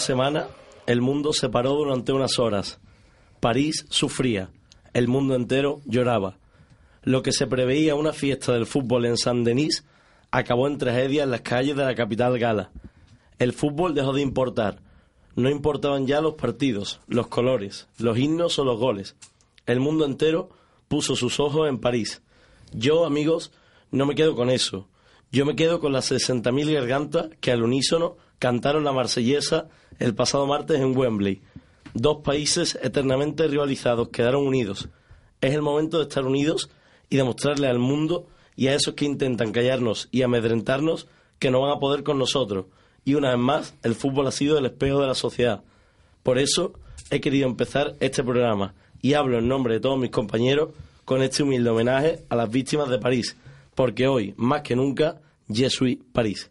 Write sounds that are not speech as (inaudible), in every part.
Semana el mundo se paró durante unas horas. París sufría, el mundo entero lloraba. Lo que se preveía una fiesta del fútbol en Saint-Denis acabó en tragedia en las calles de la capital gala. El fútbol dejó de importar. No importaban ya los partidos, los colores, los himnos o los goles. El mundo entero puso sus ojos en París. Yo, amigos, no me quedo con eso. Yo me quedo con las 60.000 gargantas que al unísono cantaron la marsellesa el pasado martes en Wembley. Dos países eternamente rivalizados quedaron unidos. Es el momento de estar unidos y demostrarle al mundo y a esos que intentan callarnos y amedrentarnos que no van a poder con nosotros. Y una vez más, el fútbol ha sido el espejo de la sociedad. Por eso he querido empezar este programa y hablo en nombre de todos mis compañeros con este humilde homenaje a las víctimas de París, porque hoy, más que nunca, je suis París.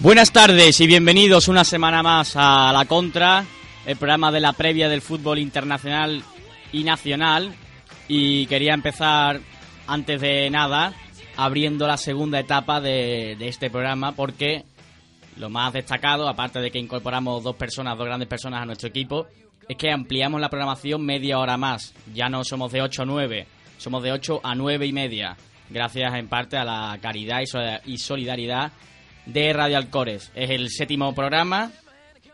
Buenas tardes y bienvenidos una semana más a La Contra, el programa de la previa del fútbol internacional y nacional. Y quería empezar, antes de nada, abriendo la segunda etapa de, de este programa porque lo más destacado, aparte de que incorporamos dos personas, dos grandes personas a nuestro equipo, es que ampliamos la programación media hora más. Ya no somos de 8 a 9, somos de 8 a 9 y media. Gracias en parte a la caridad y solida- y solidaridad de Radio Alcores. Es el séptimo programa,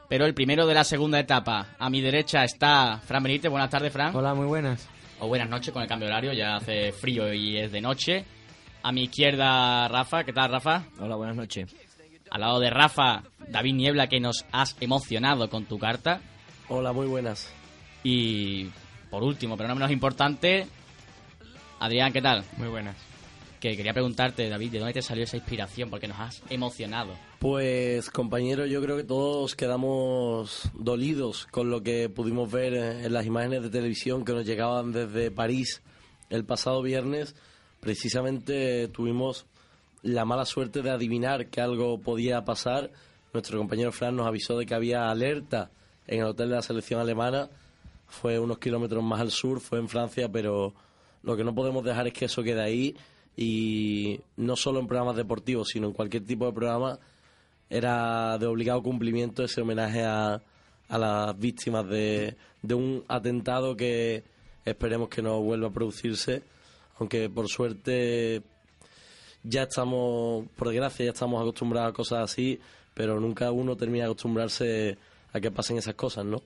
pero el primero de la segunda etapa. A mi derecha está Fran Benítez. Buenas tardes, Fran. Hola, muy buenas. O buenas noches con el cambio de horario, ya hace frío y es de noche. A mi izquierda, Rafa. ¿Qué tal, Rafa? Hola, buenas noches. Al lado de Rafa, David Niebla, que nos has emocionado con tu carta. Hola, muy buenas. Y por último, pero no menos importante, Adrián, ¿qué tal? Muy buenas. Que quería preguntarte, David, ¿de dónde te salió esa inspiración? Porque nos has emocionado. Pues compañero, yo creo que todos quedamos dolidos con lo que pudimos ver en las imágenes de televisión que nos llegaban desde París el pasado viernes. Precisamente tuvimos la mala suerte de adivinar que algo podía pasar. Nuestro compañero Fran nos avisó de que había alerta en el hotel de la selección alemana. Fue unos kilómetros más al sur, fue en Francia, pero lo que no podemos dejar es que eso quede ahí y no solo en programas deportivos, sino en cualquier tipo de programa era de obligado cumplimiento ese homenaje a, a las víctimas de, de un atentado que esperemos que no vuelva a producirse, aunque por suerte ya estamos, por desgracia, ya estamos acostumbrados a cosas así, pero nunca uno termina de acostumbrarse a que pasen esas cosas, ¿no?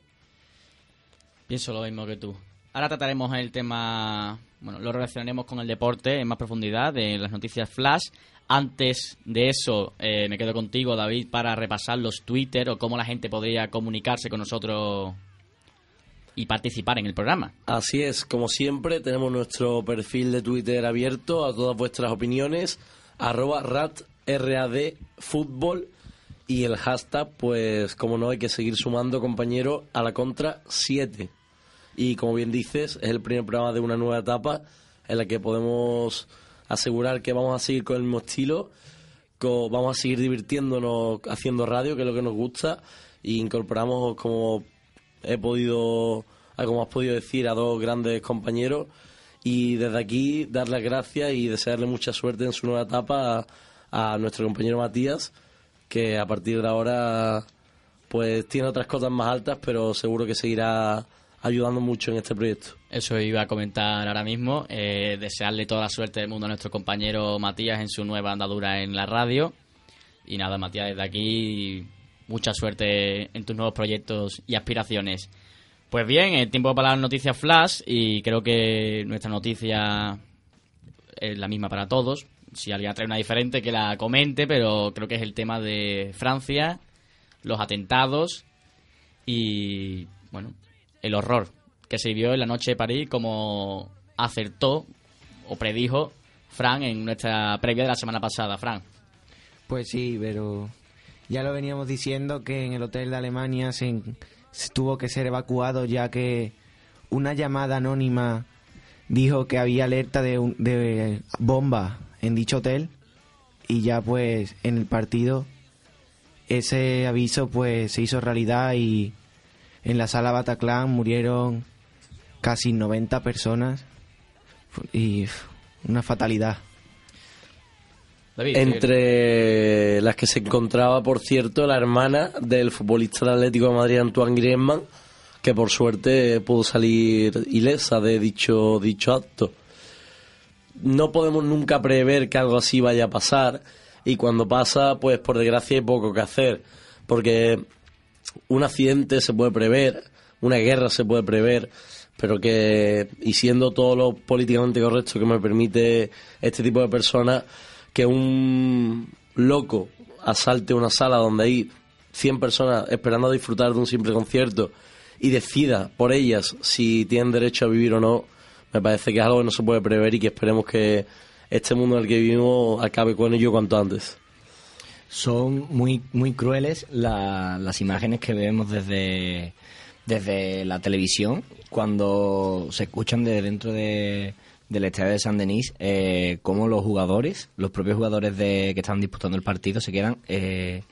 Pienso lo mismo que tú. Ahora trataremos el tema, bueno, lo relacionaremos con el deporte en más profundidad, de las noticias flash. Antes de eso, eh, me quedo contigo, David, para repasar los Twitter o cómo la gente podría comunicarse con nosotros y participar en el programa. Así es, como siempre, tenemos nuestro perfil de Twitter abierto a todas vuestras opiniones, arroba ratradfútbol y el hashtag, pues como no, hay que seguir sumando, compañero, a la contra 7. Y como bien dices, es el primer programa de una nueva etapa en la que podemos asegurar que vamos a seguir con el mismo estilo, co- vamos a seguir divirtiéndonos haciendo radio, que es lo que nos gusta, e incorporamos como he podido, como has podido decir, a dos grandes compañeros. Y desde aquí dar las gracias y desearle mucha suerte en su nueva etapa a, a nuestro compañero Matías, que a partir de ahora pues tiene otras cosas más altas, pero seguro que seguirá ayudando mucho en este proyecto. Eso iba a comentar ahora mismo. eh, desearle toda la suerte del mundo a nuestro compañero Matías en su nueva andadura en la radio. Y nada, Matías, desde aquí mucha suerte en tus nuevos proyectos y aspiraciones. Pues bien, el tiempo para las noticias flash y creo que nuestra noticia es la misma para todos. Si alguien trae una diferente, que la comente, pero creo que es el tema de Francia, los atentados y, bueno, el horror que se vio en la noche de París como acertó o predijo Fran en nuestra previa de la semana pasada. Fran. Pues sí, pero ya lo veníamos diciendo que en el hotel de Alemania se, se tuvo que ser evacuado ya que una llamada anónima dijo que había alerta de, un- de bomba en dicho hotel y ya pues en el partido ese aviso pues se hizo realidad y en la sala Bataclan murieron casi 90 personas y una fatalidad. David. Entre las que se encontraba, por cierto, la hermana del futbolista del Atlético de Madrid, Antoine Griezmann, que por suerte pudo salir ilesa de dicho, dicho acto. No podemos nunca prever que algo así vaya a pasar y cuando pasa, pues por desgracia hay poco que hacer, porque un accidente se puede prever, una guerra se puede prever, pero que, y siendo todo lo políticamente correcto que me permite este tipo de personas, que un loco asalte una sala donde hay 100 personas esperando a disfrutar de un simple concierto y decida por ellas si tienen derecho a vivir o no, me parece que es algo que no se puede prever y que esperemos que este mundo en el que vivimos acabe con ello cuanto antes. Son muy muy crueles la- las imágenes que vemos desde desde la televisión cuando se escuchan de dentro de, del estadio de San Denis eh, cómo los jugadores los propios jugadores de que están disputando el partido se quedan eh,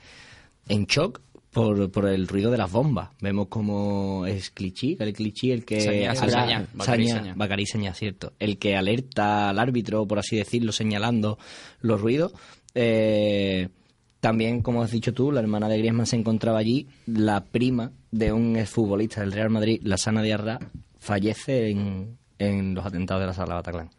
en shock por, por el ruido de las bombas. Vemos como es Clichy, el Clichy el que Bacari cierto, el que alerta al árbitro, por así decirlo, señalando los ruidos. Eh, también, como has dicho tú, la hermana de Griezmann se encontraba allí. La prima de un exfutbolista del Real Madrid, la Sana Diarra, fallece en, en los atentados de la sala Bataclan.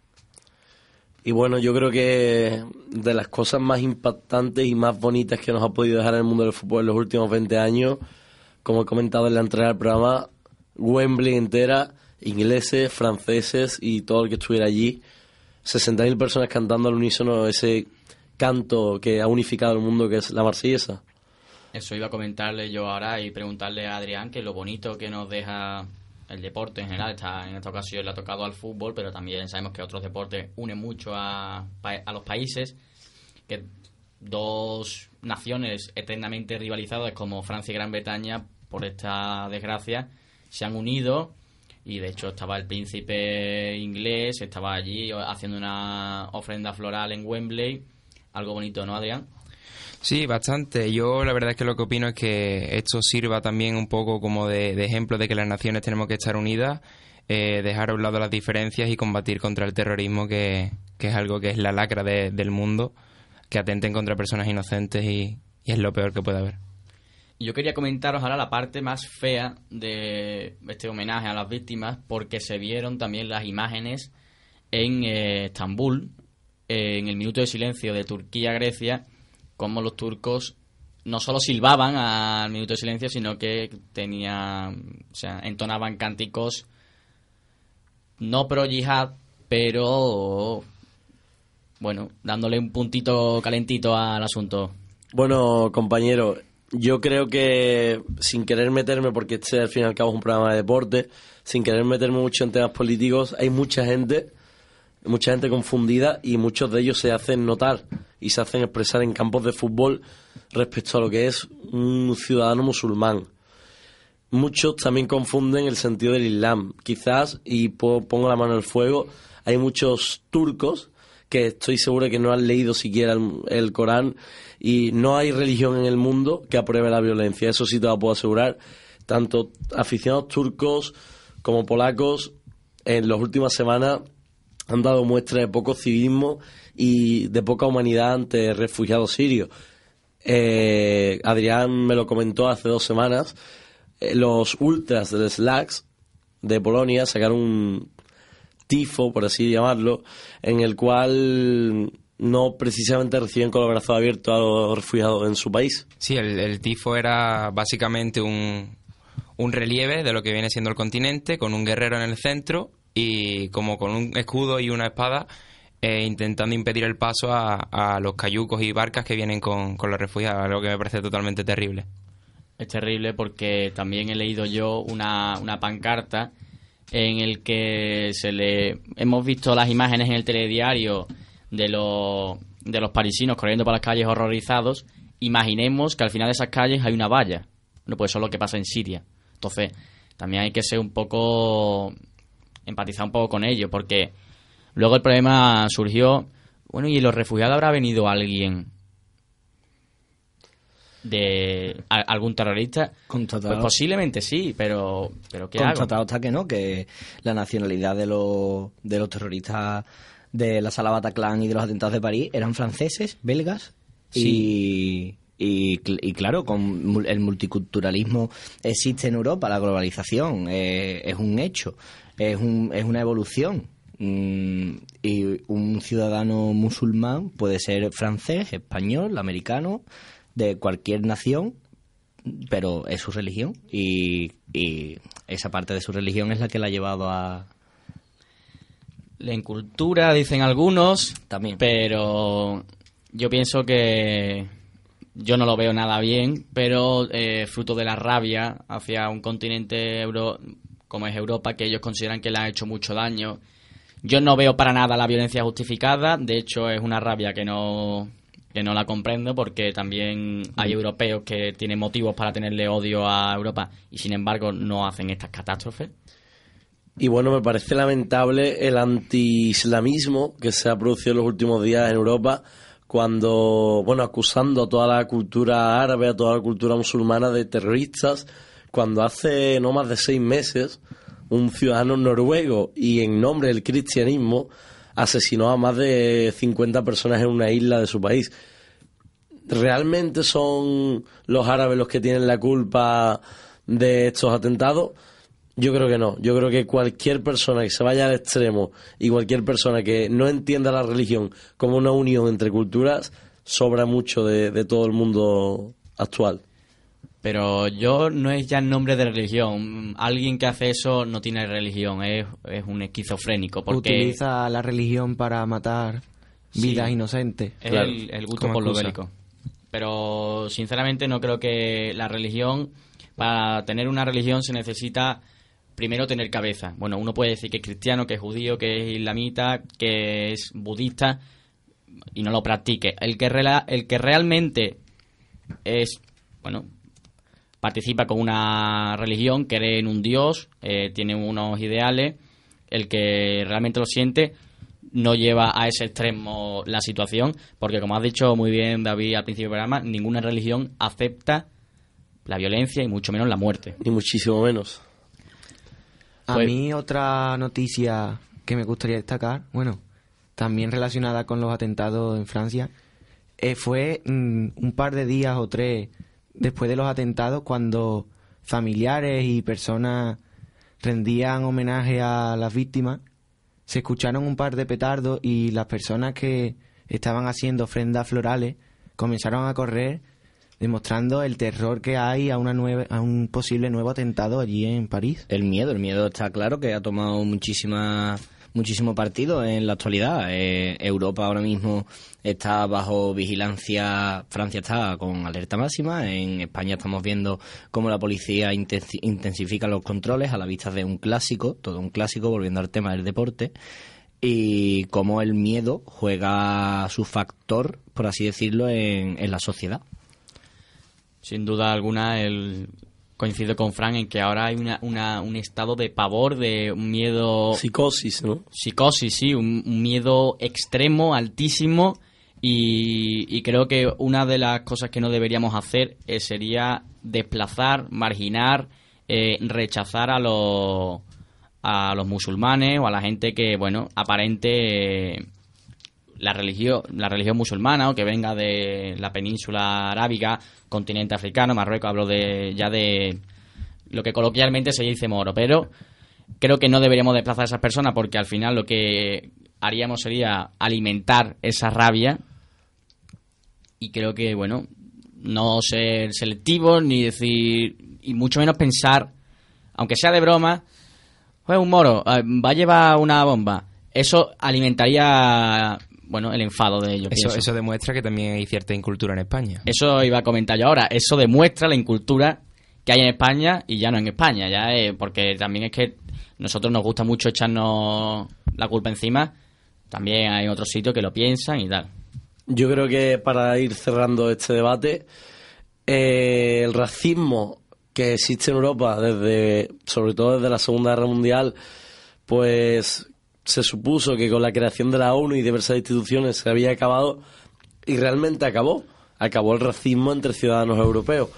Y bueno, yo creo que de las cosas más impactantes y más bonitas que nos ha podido dejar el mundo del fútbol en los últimos 20 años, como he comentado en la entrada del programa, Wembley entera, ingleses, franceses y todo el que estuviera allí, 60.000 personas cantando al unísono ese canto que ha unificado el mundo que es la marsellesa. Eso iba a comentarle yo ahora y preguntarle a Adrián que lo bonito que nos deja el deporte en general, está, en esta ocasión le ha tocado al fútbol, pero también sabemos que otros deportes unen mucho a, a los países, que dos naciones eternamente rivalizadas como Francia y Gran Bretaña, por esta desgracia, se han unido y de hecho estaba el príncipe inglés, estaba allí haciendo una ofrenda floral en Wembley, algo bonito, ¿no, Adrián? Sí, bastante. Yo la verdad es que lo que opino es que esto sirva también un poco como de, de ejemplo de que las naciones tenemos que estar unidas, eh, dejar a un lado las diferencias y combatir contra el terrorismo, que, que es algo que es la lacra de- del mundo, que atenten contra personas inocentes y, y es lo peor que puede haber. Yo quería comentaros ahora la parte más fea de este homenaje a las víctimas, porque se vieron también las imágenes en eh, Estambul, en el minuto de silencio de Turquía-Grecia, como los turcos no solo silbaban al minuto de silencio, sino que tenían, o sea, entonaban cánticos no pro yihad, pero bueno, dándole un puntito calentito al asunto. Bueno, compañero, yo creo que sin querer meterme, porque este al fin y al cabo es un programa de deporte, sin querer meterme mucho en temas políticos, hay mucha gente, mucha gente confundida y muchos de ellos se hacen notar y se hacen expresar en campos de fútbol respecto a lo que es un ciudadano musulmán. Muchos también confunden el sentido del Islam. Quizás, y po- pongo la mano el fuego, hay muchos turcos que estoy seguro que no han leído siquiera el, el Corán y no hay religión en el mundo que apruebe la violencia. Eso sí te lo puedo asegurar. Tanto aficionados turcos como polacos en las últimas semanas han dado muestra de poco civismo y de poca humanidad ante refugiados sirios. Eh, Adrián me lo comentó hace dos semanas. Eh, los ultras del Slacks de Polonia sacaron un tifo, por así llamarlo, en el cual no precisamente reciben con los brazos abiertos a los refugiados en su país. Sí, el, tifo era básicamente un relieve de lo que viene siendo el continente, con un guerrero en el centro y como con un escudo y una espada, eh, intentando impedir el paso a, los cayucos y barcas que vienen con, con los refugiados, algo que me parece totalmente terrible. Es terrible porque también he leído yo una, una pancarta en el que se le hemos visto las imágenes en el telediario de los de los parisinos corriendo por las calles horrorizados. Imaginemos que al final de esas calles hay una valla. No, pues eso es lo que pasa en Siria. Entonces, también hay que ser un poco empatizar un poco con ello porque luego el problema surgió, bueno, y los refugiados habrá venido alguien de a- algún terrorista pues posiblemente sí pero pero qué hago Constatado está que no, que la nacionalidad de los, de los terroristas de la sala Bataclan y de los atentados de París eran franceses, belgas y, y, cl- y claro, con el multiculturalismo existe en Europa, la globalización eh, es un hecho, es, un, es una evolución. Mm, y un ciudadano musulmán puede ser francés, español, americano, de cualquier nación, pero es su religión y, y esa parte de su religión es la que la ha llevado a la incultura dicen algunos también pero yo pienso que yo no lo veo nada bien pero eh, fruto de la rabia hacia un continente euro como es Europa que ellos consideran que le ha hecho mucho daño. Yo no veo para nada la violencia justificada. De hecho es una rabia que no que no la comprendo porque también hay europeos que tienen motivos para tenerle odio a Europa y sin embargo no hacen estas catástrofes. Y bueno, me parece lamentable el anti-islamismo que se ha producido en los últimos días en Europa cuando, bueno, acusando a toda la cultura árabe, a toda la cultura musulmana de terroristas, cuando hace no más de seis meses un ciudadano noruego y en nombre del cristianismo asesinó a más de 50 personas en una isla de su país. ¿Realmente son los árabes los que tienen la culpa de estos atentados? Yo creo que no. Yo creo que cualquier persona que se vaya al extremo y cualquier persona que no entienda la religión como una unión entre culturas sobra mucho de, de todo el mundo actual. Pero yo no es ya en nombre de religión. Alguien que hace eso no tiene religión, es, es un esquizofrénico. Porque Utiliza la religión para matar vidas Sí. inocentes. es Claro. el, el gusto Como por lo bélico. Pero sinceramente no creo que la religión, para tener una religión se necesita primero tener cabeza. Bueno, uno puede decir que es cristiano, que es judío, que es islamita, que es budista y no lo practique. El que, rela- el que realmente es, bueno, participa con una religión, cree en un Dios, eh, tiene unos ideales, el que realmente lo siente no lleva a ese extremo la situación, porque como has dicho muy bien David al principio del programa, ninguna religión acepta la violencia y mucho menos la muerte. Ni muchísimo menos. A Pues- mí otra noticia que me gustaría destacar, bueno, también relacionada con los atentados en Francia, eh, fue mm, un par de días o tres después de los atentados cuando familiares y personas rendían homenaje a las víctimas, se escucharon un par de petardos y las personas que estaban haciendo ofrendas florales comenzaron a correr demostrando el terror que hay a una nueva, a un posible nuevo atentado allí en París. el miedo. El miedo está claro que ha tomado muchísima muchísimo partido en la actualidad. Eh, Europa ahora mismo está bajo vigilancia, Francia está con alerta máxima, en España estamos viendo cómo la policía intensi- intensifica los controles a la vista de un clásico, todo un clásico, volviendo al tema del deporte, y cómo el miedo juega su factor, por así decirlo, en, en la sociedad. Sin duda alguna, el, coincido con Fran en que ahora hay una, una- un estado de pavor, de un miedo... Psicosis, ¿no? psicosis, sí, un, un miedo extremo, altísimo. Y, y creo que una de las cosas que no deberíamos hacer eh, sería desplazar, marginar, eh, rechazar a los, a los musulmanes o a la gente que, bueno, aparente eh, la religión, la religión musulmana o que venga de la península arábiga, continente africano, Marruecos, hablo de ya de lo que coloquialmente se dice moro, pero creo que no deberíamos desplazar a esas personas porque al final lo que haríamos sería alimentar esa rabia y creo que, bueno, no ser selectivos ni decir, y mucho menos pensar, aunque sea de broma, pues un moro, eh, va a llevar una bomba. Eso alimentaría, bueno, el enfado de ellos. Eso, pienso. eso demuestra que también hay cierta incultura en España. Eso iba a comentar yo ahora. Eso demuestra la incultura que hay en España y ya no en España, ya eh, porque también es que nosotros nos gusta mucho echarnos la culpa encima. También hay otros sitios que lo piensan y tal. Yo creo que para ir cerrando este debate, eh, el racismo que existe en Europa desde, sobre todo desde la Segunda Guerra Mundial, pues se supuso que con la creación de la ONU y diversas instituciones se había acabado y realmente acabó. Acabó el racismo entre ciudadanos europeos.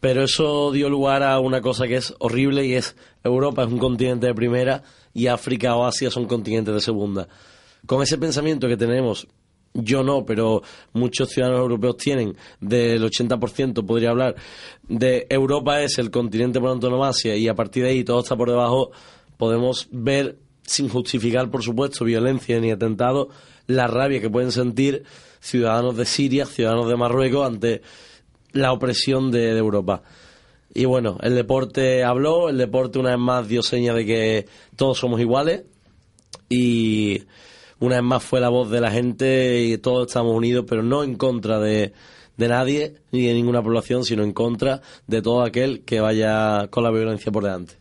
Pero eso dio lugar a una cosa que es horrible y es Europa es un continente de primera y África o Asia son continentes de segunda. Con ese pensamiento que tenemos, yo no, pero muchos ciudadanos europeos tienen, del 80% podría hablar, de Europa es el continente por antonomasia y a partir de ahí todo está por debajo, podemos ver, sin justificar por supuesto violencia ni atentado, la rabia que pueden sentir ciudadanos de Siria, ciudadanos de Marruecos ante la opresión de, de Europa. Y bueno, el deporte habló, el deporte una vez más dio seña de que todos somos iguales y una vez más fue la voz de la gente y todos estamos unidos, pero no en contra de, de nadie ni de ninguna población, sino en contra de todo aquel que vaya con la violencia por delante.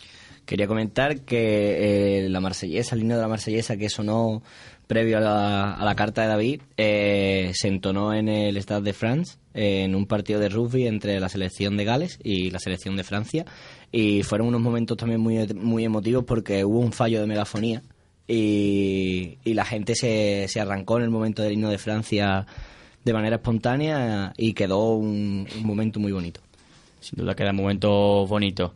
Quería comentar que eh, la marsellesa, el himno de la marsellesa que sonó previo a la, a la carta de David, eh, se entonó en el Stade de France, en un partido de rugby entre la selección de Gales y la selección de Francia. Y fueron unos momentos también muy, muy emotivos porque hubo un fallo de megafonía y, la gente se, se arrancó en el momento del himno de Francia de manera espontánea y quedó un, un momento muy bonito. Sin duda queda un momento bonito.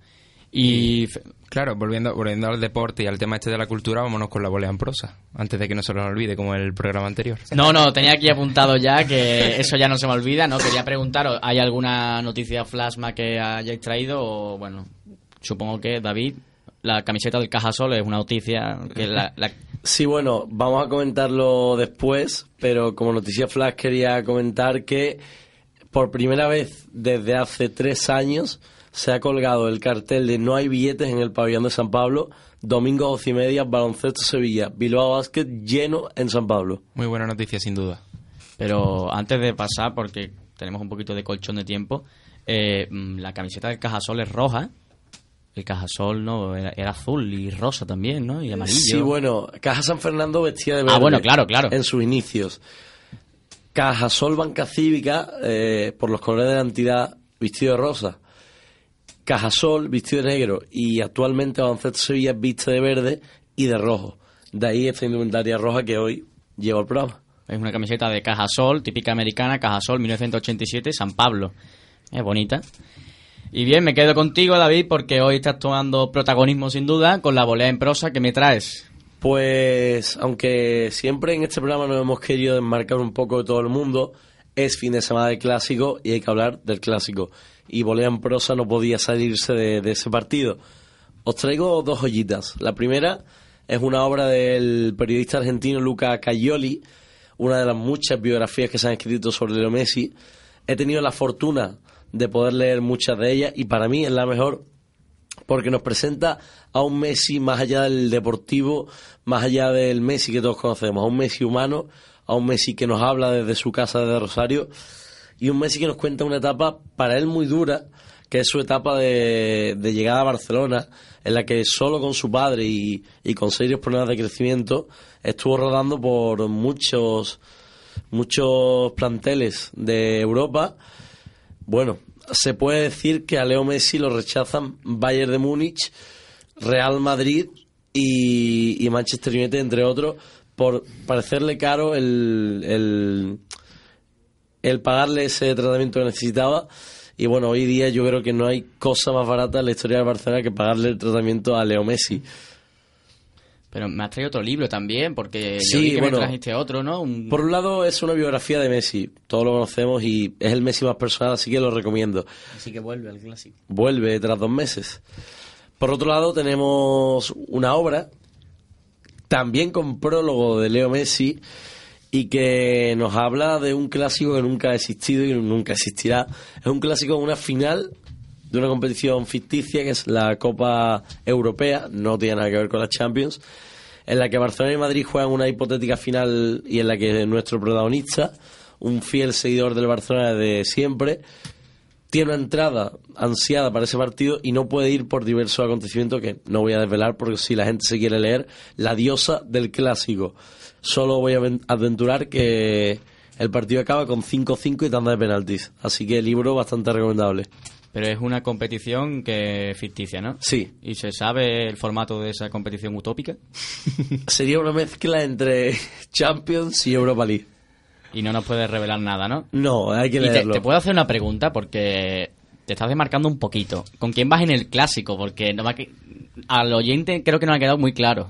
Y Claro, volviendo, volviendo al deporte y al tema este de la cultura, vámonos con la volea en prosa, antes de que no se nos olvide, como el programa anterior. no, no, tenía aquí apuntado ya que eso ya no se me olvida, ¿no? Quería preguntaros, ¿hay alguna noticia flasma que hayáis traído? O, bueno, supongo que David, la camiseta del Cajasol es una noticia que la, la- Sí, bueno, vamos a comentarlo después, pero como noticia flash quería comentar que por primera vez desde hace tres años se ha colgado el cartel de no hay billetes en el pabellón de San Pablo, domingo 12 y media, baloncesto Sevilla, Bilbao Basket lleno en San Pablo. Muy buena noticia, sin duda. Pero antes de pasar, porque tenemos un poquito de colchón de tiempo, eh, mm, la camiseta del Cajasol es roja. El Cajasol no era, era azul y rosa también, ¿no? Y amarillo. Sí, bueno, Caja San Fernando vestía de verde. Ah, bueno, claro, claro. En sus inicios. Cajasol Banca Cívica, eh, por los colores de la entidad, vestido de rosa. Cajasol, vestido de negro. Y actualmente Baloncesto Sevilla viste de verde y de rojo. De ahí esta indumentaria roja que hoy lleva el programa. Es una camiseta de Cajasol, típica americana, Cajasol 1987, San Pablo. Es bonita. Y bien, me quedo contigo, David, porque hoy estás tomando protagonismo sin duda con la volea en prosa que me traes. Pues, aunque siempre en este programa nos hemos querido desmarcar un poco de todo el mundo, es fin de semana de clásico y hay que hablar del clásico. Y Volea en prosa no podía salirse de, de ese partido. Os traigo dos joyitas. La primera es una obra del periodista argentino Luca Caioli, una de las muchas biografías que se han escrito sobre Leo Messi. He tenido la fortuna de poder leer muchas de ellas y para mí es la mejor porque nos presenta a un Messi más allá del deportivo, más allá del Messi que todos conocemos, a un Messi humano, a un Messi que nos habla desde su casa de Rosario y un Messi que nos cuenta una etapa para él muy dura, que es su etapa de, llegada a Barcelona, en la que solo con su padre y, y con serios problemas de crecimiento estuvo rodando por muchos muchos planteles de Europa. Bueno, se puede decir que a Leo Messi lo rechazan Bayern de Múnich, Real Madrid y, y Manchester United, entre otros, por parecerle caro el, el, el pagarle ese tratamiento que necesitaba. Y bueno, hoy día yo creo que no hay cosa más barata en la historia del Barcelona que pagarle el tratamiento a Leo Messi. Pero me has traído otro libro también, porque Sí, yo vi que bueno. me trajiste otro, ¿no? Un- Por un lado es una biografía de Messi, todos lo conocemos y es el Messi más personal, así que lo recomiendo. Así que vuelve al clásico. vuelve tras dos meses. Por otro lado, tenemos una obra también con prólogo de Leo Messi y que nos habla de un clásico que nunca ha existido y nunca existirá. Es un clásico, una final de una competición ficticia que es la Copa Europea, no tiene nada que ver con la Champions, en la que Barcelona y Madrid juegan una hipotética final y en la que nuestro protagonista, un fiel seguidor del Barcelona de siempre, tiene una entrada ansiada para ese partido y no puede ir por diversos acontecimientos que no voy a desvelar porque si la gente se quiere leer, la diosa del clásico. Solo voy a aven- aventurar que el partido acaba con 5-5 y tanda de penaltis. Así que el libro bastante recomendable. Pero es una competición que ficticia, ¿no? Sí, ¿Y se sabe el formato de esa competición utópica? (laughs) sería una mezcla entre Champions y Europa League. Y no nos puedes revelar nada, ¿no? No, hay que Y te, leerlo. te puedo hacer una pregunta porque te estás desmarcando un poquito. ¿Con quién vas en el clásico? Porque no me ha que- al oyente creo que no ha quedado muy claro.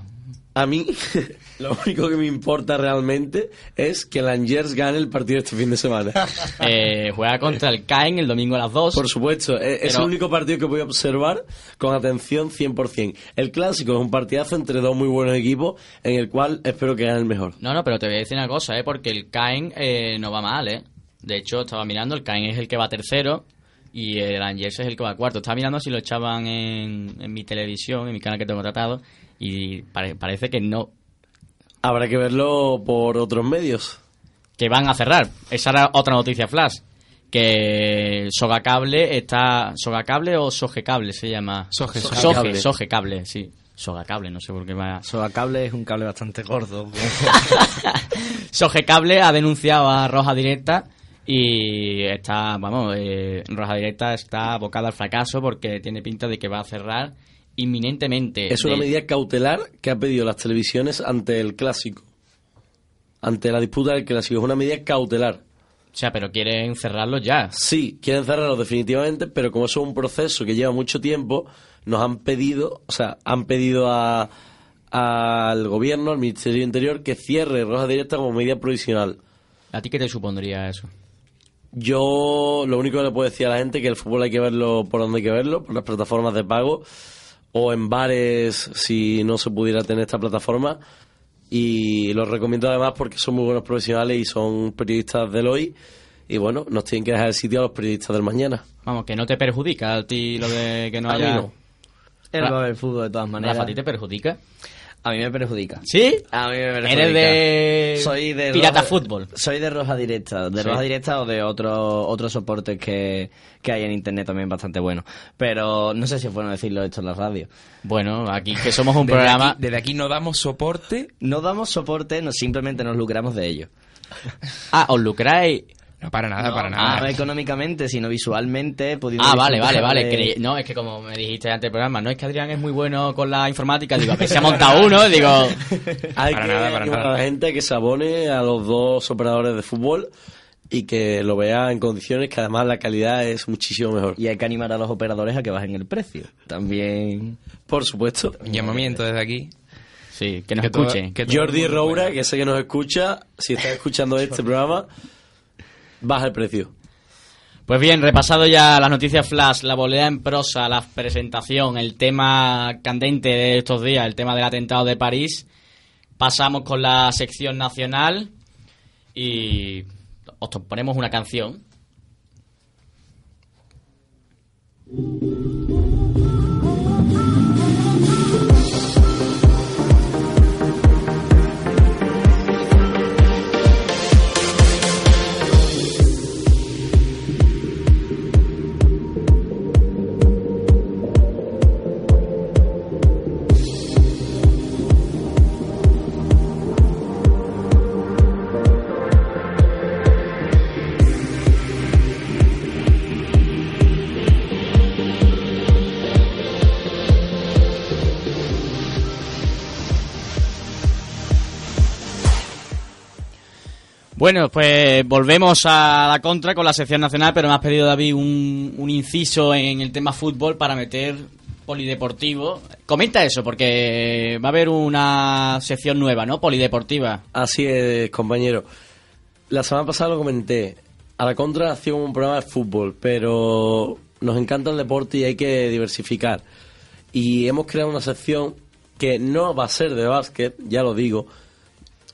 A mí, (laughs) lo único que me importa realmente es que el Angers gane el partido este fin de semana. (laughs) Eh, juega contra el Caen el domingo a las 2. Por supuesto, e- es Pero- el único partido que voy a observar con atención 100%. El clásico es un partidazo entre dos muy buenos equipos en el cual espero que gane el mejor. No, no, pero te voy a decir una cosa, ¿eh? Porque el Caen eh, no va mal, ¿eh? De hecho, estaba mirando, el Caen es el que va tercero y el Angers es el que va cuarto. Estaba mirando si lo echaban en, en mi televisión, en mi canal que tengo tratado, y pare- parece que no, Habrá que verlo por otros medios. que van a cerrar. Esa era otra noticia flash. Que Sogacable está. ¿Sogacable o Sogecable se llama? Soge, So- Soge Soge, Cable. Sogecable, sí. Sogacable, no sé por qué va. (laughs) Sobacable es un cable bastante gordo. (laughs) Sogecable ha denunciado a Roja Directa y está, vamos, eh, Roja Directa está abocada al fracaso porque tiene pinta de que va a cerrar inminentemente. Es una medida cautelar que ha pedido las televisiones ante el clásico. Ante la disputa del clásico. Es una medida cautelar. O sea, pero quieren cerrarlo ya. Sí, quieren cerrarlo definitivamente, pero como eso es un proceso que lleva mucho tiempo, nos han pedido, o sea, han pedido a, al gobierno, al Ministerio de Interior, que cierre Roja Directa como medida provisional. ¿A ti qué te supondría eso? Yo lo único que le puedo decir a la gente es que el fútbol hay que verlo por donde hay que verlo, por las plataformas de pago o en bares si no se pudiera tener esta plataforma. Y los recomiendo además porque son muy buenos profesionales y son periodistas del hoy. Y bueno, nos tienen que dejar el sitio a los periodistas del mañana. Vamos, que no te perjudica a ti lo de que no A mí haya... no. Él va a ver fútbol de todas maneras. Rafa, ¿a ti te perjudica? A mí me perjudica. ¿Sí? A mí me perjudica. Eres de... Soy de Pirata roja- Fútbol. Soy de roja directa, de Sí. roja directa o de otro, otros soportes que, que hay en internet también bastante buenos. Pero no sé si es bueno decirlo esto en la radio. Bueno, aquí que somos un Desde programa... aquí, desde aquí no damos soporte. No damos soporte, no, simplemente nos lucramos de ello. Ah, os lucráis... No, para nada, para No nada. económicamente, sino visualmente. pudiendo Ah, vale, vale, vale. de- No, es que como me dijiste antes del programa, no es que Adrián es muy bueno con la informática, digo, a ver si ha (laughs) montado uno, digo... (laughs) Hay Para que nada, para la gente que se abone a los dos operadores de fútbol y que lo vea en condiciones que además la calidad es muchísimo mejor. Y hay que animar a los operadores a que bajen el precio. También. Por supuesto. Un llamamiento desde aquí. Sí, que nos Que todo- escuchen. que todo Jordi Roura, que sé que nos escucha, si estás escuchando este programa, baja el precio. Pues bien, repasado ya las noticias flash, la volea en prosa, la presentación, el tema candente de estos días, el tema del atentado de París, pasamos con la sección nacional y os ponemos una canción. Bueno, pues volvemos a la contra con la sección nacional, pero me has pedido, David, un, un inciso en el tema fútbol para meter polideportivo. Comenta eso, porque va a haber una sección nueva, ¿no? Polideportiva. Así es, compañero. La semana pasada lo comenté. A la contra hacíamos un programa de fútbol, pero nos encanta el deporte y hay que diversificar. Y hemos creado una sección que no va a ser de básquet, ya lo digo.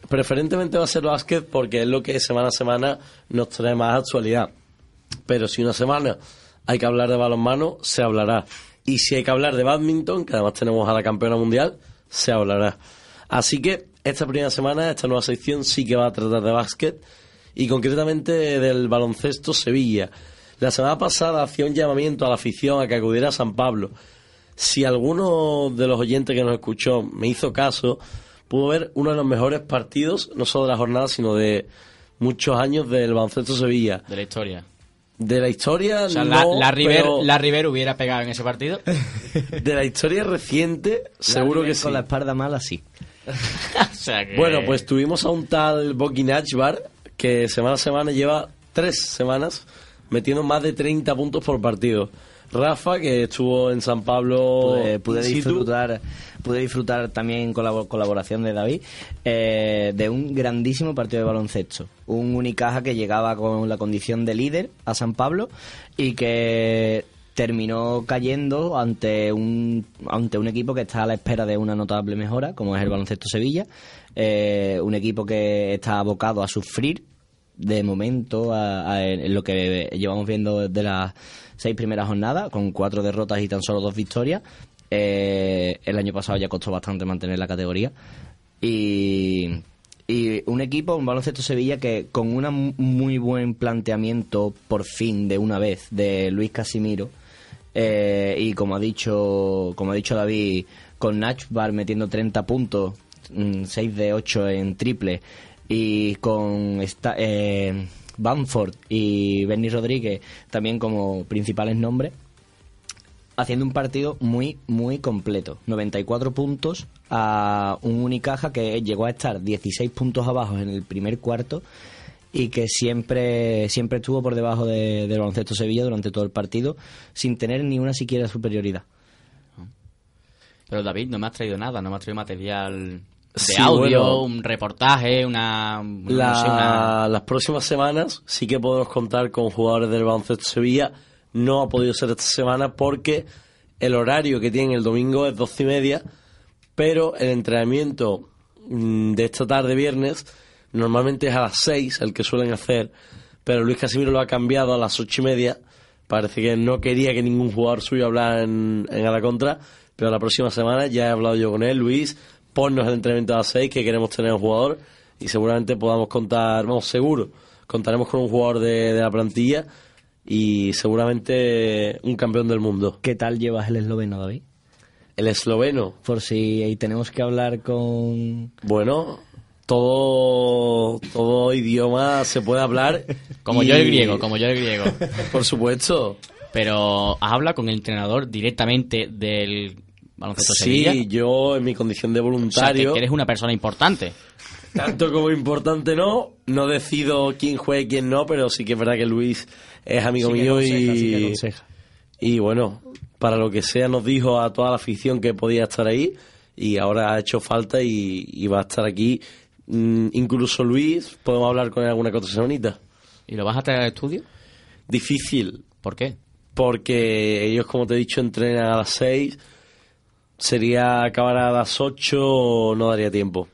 Preferentemente va a ser básquet porque es lo que semana a semana nos trae más actualidad. Pero si una semana hay que hablar de balonmano, se hablará. Y si hay que hablar de badminton, que además tenemos a la campeona mundial, se hablará. Así que esta primera semana, esta nueva sección sí que va a tratar de básquet y concretamente del baloncesto Sevilla. La semana pasada hacía un llamamiento a la afición a que acudiera a San Pablo. Si alguno de los oyentes que nos escuchó me hizo caso, pudo ver uno de los mejores partidos, no solo de la jornada, sino de muchos años del baloncesto Sevilla. De la historia. De la historia, O sea, no, la, la, River, pero la River hubiera pegado en ese partido. (laughs) de la historia reciente, seguro que sí. Con la espalda mala, sí. (laughs) o sea que... Bueno, pues tuvimos a un tal Boki Nachbar que semana a semana lleva tres semanas metiendo más de 30 puntos por partido. Rafa, que estuvo en San Pablo pude, disfrutar pude disfrutar también con la colaboración de David eh, de un grandísimo partido de baloncesto. Un Unicaja que llegaba con la condición de líder a San Pablo y que terminó cayendo ante un ante un equipo que está a la espera de una notable mejora como es el baloncesto Sevilla. Eh, un equipo que está abocado a sufrir de momento a, a- en lo que llevamos viendo de las seis primeras jornadas, con cuatro derrotas y tan solo dos victorias. Eh, el año pasado ya costó bastante mantener la categoría. Y, y un equipo, un baloncesto Sevilla que con un mu- muy buen planteamiento, por fin, de una vez, de Luis Casimiro, eh, y como ha dicho como ha dicho David, con Nachbar metiendo 30 puntos, 6 de 8 en triple, y con esta, eh, Bamford y Benny Rodríguez también como principales nombres, haciendo un partido muy, muy completo. 94 puntos a un Unicaja que llegó a estar 16 puntos abajo en el primer cuarto y que siempre, siempre estuvo por debajo de- del baloncesto Sevilla durante todo el partido sin tener ni una siquiera superioridad. Pero David, no me has traído nada, no me has traído material de Sí, audio, bueno. un reportaje, una... una- La- no sé, una- Las próximas semanas sí que podemos contar con jugadores del baloncesto Sevilla. No ha podido ser esta semana porque el horario que tienen el domingo es doce y media, pero el entrenamiento mm, de esta tarde viernes normalmente es a las seis el que suelen hacer, pero Luis Casimiro lo ha cambiado a las ocho y media. Parece que no quería que ningún jugador suyo hablara en, en a la contra, pero la próxima semana ya he hablado yo con él, Luis, ponnos el entrenamiento a las seis que queremos tener un jugador y seguramente podamos contar, vamos, seguro, contaremos con un jugador de, de la plantilla y seguramente un campeón del mundo. ¿Qué tal llevas el esloveno, David? El esloveno, Por si ahí tenemos que hablar con... bueno, todo, todo idioma se puede hablar. (laughs) Como y- yo el griego, como yo el griego. (laughs) Por supuesto. Pero has hablado con el entrenador directamente del baloncesto Sí, Sevilla. yo en mi condición de O sea, que, voluntario, que eres una persona importante. tanto como importante no, no decido quién juega y quién no, pero sí que es verdad que Luis es amigo Sí mío aconseja, sí y, y bueno, para lo que sea nos dijo a toda la afición que podía estar ahí y ahora ha hecho falta y, y va a estar aquí. Mm, incluso Luis, podemos hablar con él alguna otra semanita. ¿Y lo vas a traer al estudio? Difícil, ¿Por qué? porque ellos, como te he dicho, entrenan a las 6. Sería acabar a las 8, no daría tiempo.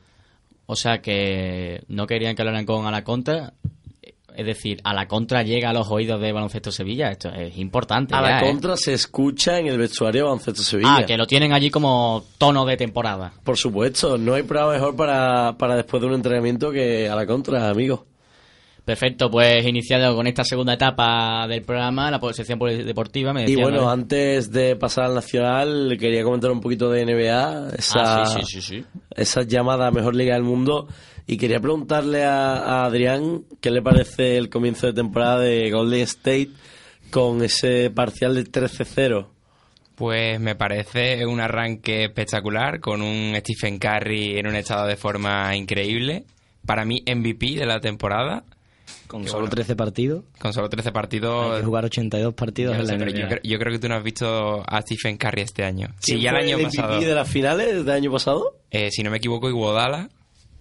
O sea que no querían que hablaran con a la contra. Es decir, a la contra llega a los oídos de Baloncesto Sevilla. Esto es importante. A ya, la ¿eh? contra se escucha en el vestuario de Baloncesto Sevilla. Ah, que lo tienen allí como tono de temporada. Por supuesto, no hay prueba mejor para, para después de un entrenamiento que a la contra, amigo. Perfecto, pues iniciado con esta segunda etapa del programa, la sección deportiva. Me Y decía, bueno, ¿no? antes de pasar al Nacional, quería comentar un poquito de NBA, esa, Ah, sí, sí, sí, sí. esa llamada Mejor Liga del Mundo. Y quería preguntarle a, a Adrián qué le parece el comienzo de temporada de Golden State con ese parcial de 13-0. Pues me parece un arranque espectacular con un Stephen Curry en un estado de forma increíble. Para mí, MVP de la temporada. Con solo bueno. 13 partidos. Con solo 13 Hay partidos. que jugar 82 partidos Yo, en la no sé, pero yo creo, yo creo que tú no has visto a Stephen Curry este año. Sí, ¿Quién ya el año MVP pasado. de las finales del año pasado? Eh, si no me equivoco, Iguodala.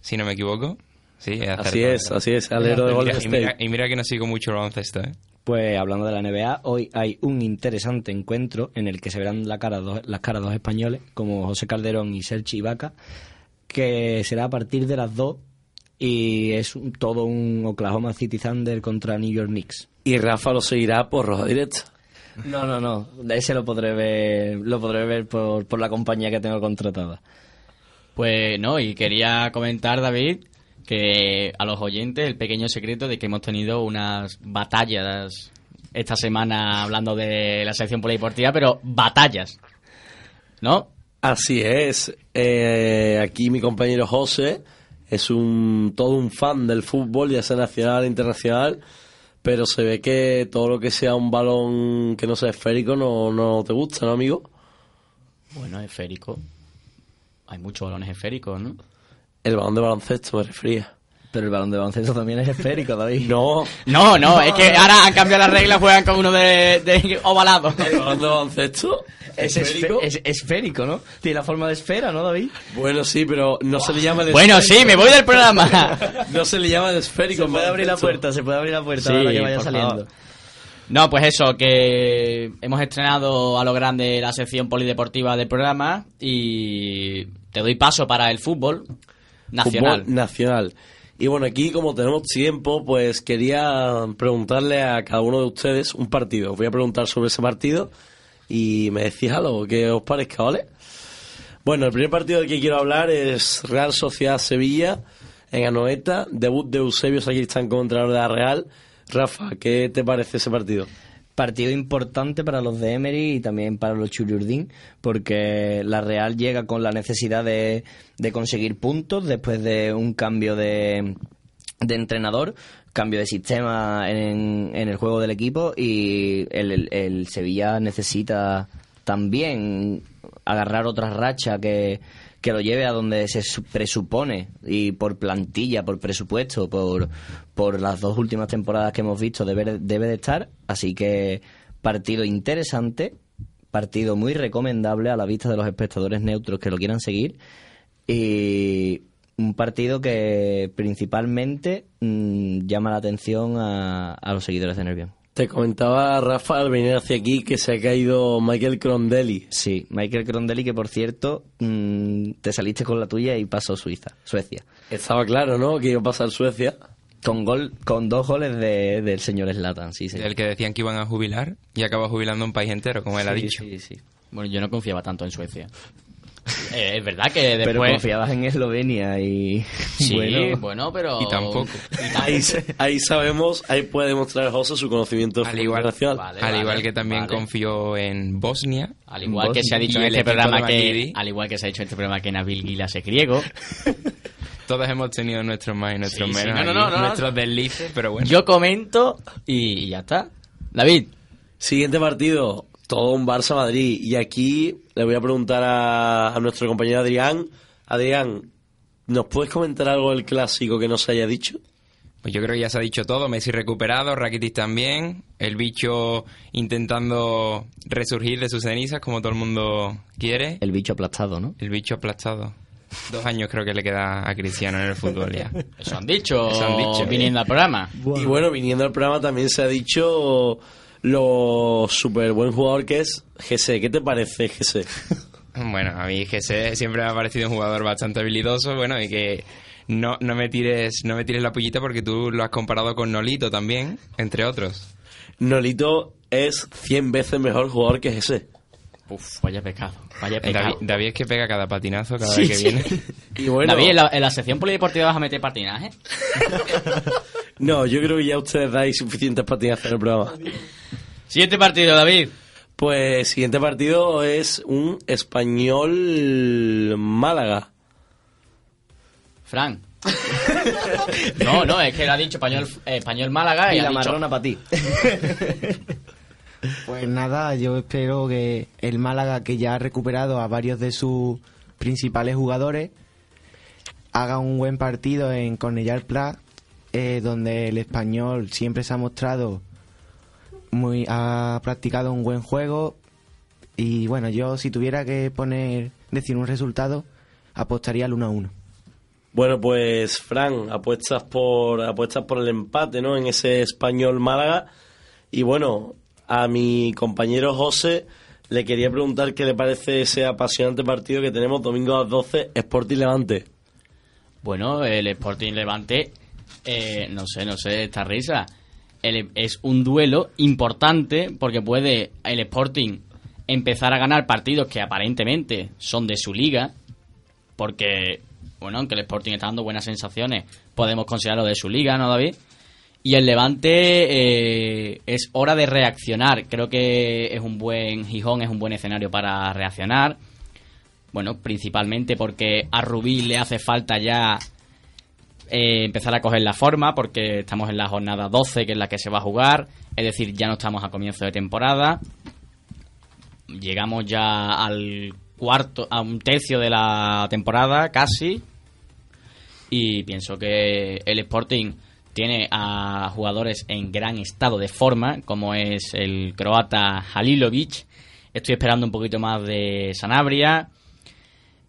Si no me equivoco. Sí, Así es, así es, alero de Y Golden mira, y, mira, y mira que no sigo mucho el baloncesto, ¿eh? Pues hablando de la NBA, hoy hay un interesante encuentro en el que se verán la cara dos- las caras dos españoles, como José Calderón y Sergi Ibaka, que será a partir de las 2 y es un- todo un Oklahoma City Thunder contra New York Knicks. Y Rafa lo seguirá por roja directa. No, no, no, ese lo podré ver, lo podré ver por, por la compañía que tengo contratada. Pues no, y quería comentar, David, que a los oyentes el pequeño secreto de que hemos tenido unas batallas esta semana hablando de la sección polideportiva, pero batallas, ¿no? Así es. Eh, aquí mi compañero José es un todo un fan del fútbol, ya sea nacional e internacional, pero se ve que todo lo que sea un balón que no sea esférico no, no te gusta, ¿no, amigo? Bueno, esférico. Hay muchos balones esféricos, ¿no? El balón de baloncesto me refería. Pero el balón de baloncesto también es esférico, David. No, No, no, es que ahora han cambiado las reglas, juegan con uno de, de ovalado. el balón de baloncesto Es, esférico. esfe- es esférico, ¿no? Tiene la forma de esfera, ¿no, David? Bueno, sí, pero no se le llama de Bueno, sí, me voy del programa. (laughs) No se le llama de esférico. Se puede abrir la puerta, se puede abrir la puerta Sí, ahora que vaya por saliendo. favor. No, pues eso, que hemos estrenado a lo grande la sección polideportiva del programa y te doy paso para el fútbol nacional. Fútbol nacional. Y bueno, aquí como tenemos tiempo, pues quería preguntarle a cada uno de ustedes un partido. Os voy a preguntar sobre ese partido y me decís algo que os parezca, ¿vale? Bueno, el primer partido del que quiero hablar es Real Sociedad Sevilla en Anoeta, debut de Eusebio Sacristán de la Real. Rafa, ¿qué te parece ese partido? Partido importante para los de Emery y también para los Churiurdín, porque la Real llega con la necesidad de, de conseguir puntos después de un cambio de, de entrenador, cambio de sistema en, en el juego del equipo y el, el- Sevilla necesita también agarrar otra racha que, que lo lleve a donde se su- presupone y por plantilla, por presupuesto, por, por las dos últimas temporadas que hemos visto debe, debe de estar. Así que partido interesante, partido muy recomendable a la vista de los espectadores neutros que lo quieran seguir y un partido que principalmente mm, llama la atención a, a los seguidores de Nervión. Te comentaba Rafa al venir hacia aquí que se ha caído Michael Crondelli. Sí, Michael Crondelli, que por cierto, mm, te saliste con la tuya y pasó Suiza, Suecia. Estaba claro, ¿no? Que iba a pasar Suecia. Con gol, con dos goles de- del señor Slatan, sí, sí. El que decían que iban a jubilar y acaba jubilando un país entero, como él ha dicho. sí, sí. Bueno, yo no confiaba tanto en Suecia. Eh, es verdad que después... Pero confiabas en Eslovenia y... (laughs) Sí, bueno, bueno, pero... Y tampoco. Y Ahí, ahí sabemos, ahí puede demostrar José su conocimiento Al igual- internacional. Vale, Al vale, igual que también vale. confió en Bosnia. Al igual que se ha dicho en este programa que... Al igual que se ha dicho en este programa que Nabil Gilas es griego. (laughs) Todos hemos tenido nuestros más y nuestros Sí, sí, menos. no, no, no, nuestros deslices, pero bueno. Yo comento y, y ya está. David, Siguiente partido, todo un Barça-Madrid. Y aquí le voy a preguntar a, a nuestro compañero Adrián. Adrián, ¿nos puedes comentar algo del clásico que no se haya dicho? Pues yo creo que ya se ha dicho todo. Messi recuperado, Rakitic también. El bicho intentando resurgir de sus cenizas, como todo el mundo quiere. El bicho aplastado, ¿no? El bicho aplastado. Dos años creo que le queda a Cristiano en el fútbol ya. eso han dicho, Eso han dicho. viniendo al programa. Y bueno, viniendo al programa también se ha dicho lo súper buen jugador que es GC. ¿Qué te parece GC? (laughs) Bueno, a mí Jesse siempre me ha parecido un jugador bastante habilidoso, bueno, y que no, no me tires no me tires la pullita porque tú lo has comparado con Nolito también, entre otros. Nolito es 100 veces mejor jugador que GC. Uf, vaya pecado, vaya David, pecado. David es que pega cada patinazo cada Sí, vez que sí. viene. (laughs) Y bueno, David, en la, en la sección polideportiva vas a meter patinaje. (laughs) no, yo creo que ya ustedes dais suficientes patinazos en el programa. Siguiente partido, David. Pues siguiente partido es un español Málaga. Fran. (laughs) no, no, es que lo ha dicho español, eh, español Málaga y, Y ha la dicho- marrona para ti. (laughs) Pues nada, yo espero que el Málaga, que ya ha recuperado a varios de sus principales jugadores, haga un buen partido en Cornellà Prat, eh, donde el español siempre se ha mostrado muy ha practicado un buen juego y bueno, yo si tuviera que poner decir un resultado, apostaría al 1 a 1. Bueno, pues Fran, apuestas por apuestas por el empate, ¿no? En ese español Málaga. Y bueno, a mi compañero José le quería preguntar qué le parece ese apasionante partido que tenemos domingo a las 12, Sporting Levante. Bueno, el Sporting Levante, eh, no sé, no sé, esta risa. El- es un duelo importante porque puede el Sporting empezar a ganar partidos que aparentemente son de su liga, porque, bueno, aunque el Sporting está dando buenas sensaciones, podemos considerarlo de su liga, ¿no, David? Y el Levante eh, es hora de reaccionar. Creo que es un buen Gijón, es un buen escenario para reaccionar. Bueno, principalmente porque a Rubí le hace falta ya eh, empezar a coger la forma, porque estamos en la jornada 12, que es la que se va a jugar. Es decir, ya no estamos a comienzo de temporada. Llegamos ya al cuarto, a un tercio de la temporada, casi. Y pienso que el Sporting tiene a jugadores en gran estado de forma, como es el croata Halilovic. Estoy esperando un poquito más de Sanabria.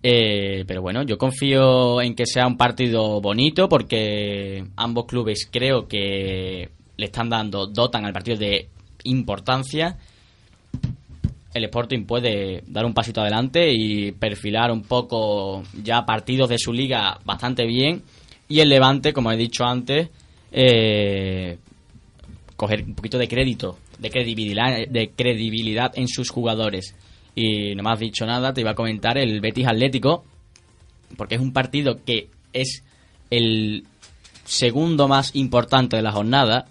Eh, pero bueno, yo confío en que sea un partido bonito porque ambos clubes creo que le están dando, dotan al partido de importancia. El Sporting puede dar un pasito adelante y perfilar un poco ya partidos de su liga bastante bien. Y el Levante, como he dicho antes, eh, coger un poquito de crédito, de credibilidad, de credibilidad en sus jugadores. Y no me has dicho nada, te iba a comentar el Betis Atlético, porque es un partido que es el segundo más importante de la jornada.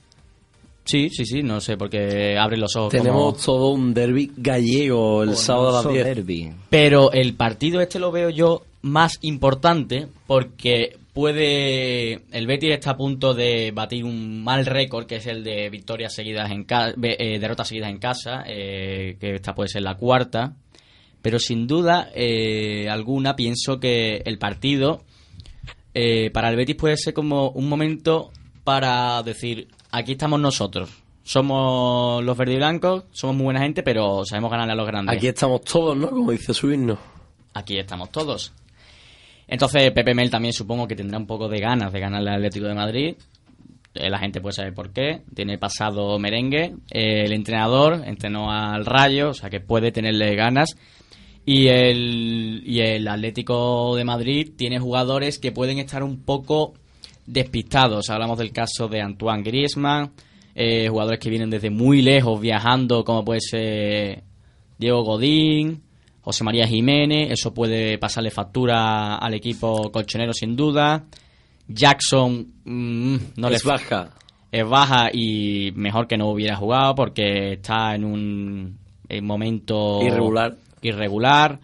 Sí, sí, sí, no sé, porque abre los ojos. como- Tenemos todo un derby gallego el sábado a las 10. derbi. Pero el partido este lo veo yo más importante porque puede. El Betis está a punto de batir un mal récord que es el de victorias seguidas en casa, derrotas seguidas en casa, eh, que esta puede ser la cuarta. Pero sin duda eh, alguna pienso que el partido eh, para el Betis puede ser como un momento para decir aquí estamos nosotros. Somos los verde y blancos, somos muy buena gente, pero sabemos ganarle a los grandes Aquí estamos todos, ¿no? Como dice su himno. aquí estamos todos. Entonces Pepe Mel también supongo que tendrá un poco de ganas de ganarle al Atlético de Madrid. Eh, La gente puede saber por qué. Tiene pasado merengue. Eh, el entrenador entrenó al Rayo, o sea que puede tenerle ganas. Y el, y el Atlético de Madrid tiene jugadores que pueden estar un poco despistados. Hablamos del caso de Antoine Griezmann, eh, jugadores que vienen desde muy lejos viajando, como puede ser Diego Godín, José María Jiménez, eso puede pasarle factura al equipo colchonero sin duda. Jackson mm, no es le baja. es baja y mejor que no hubiera jugado porque está en un en momento Irregular. irregular.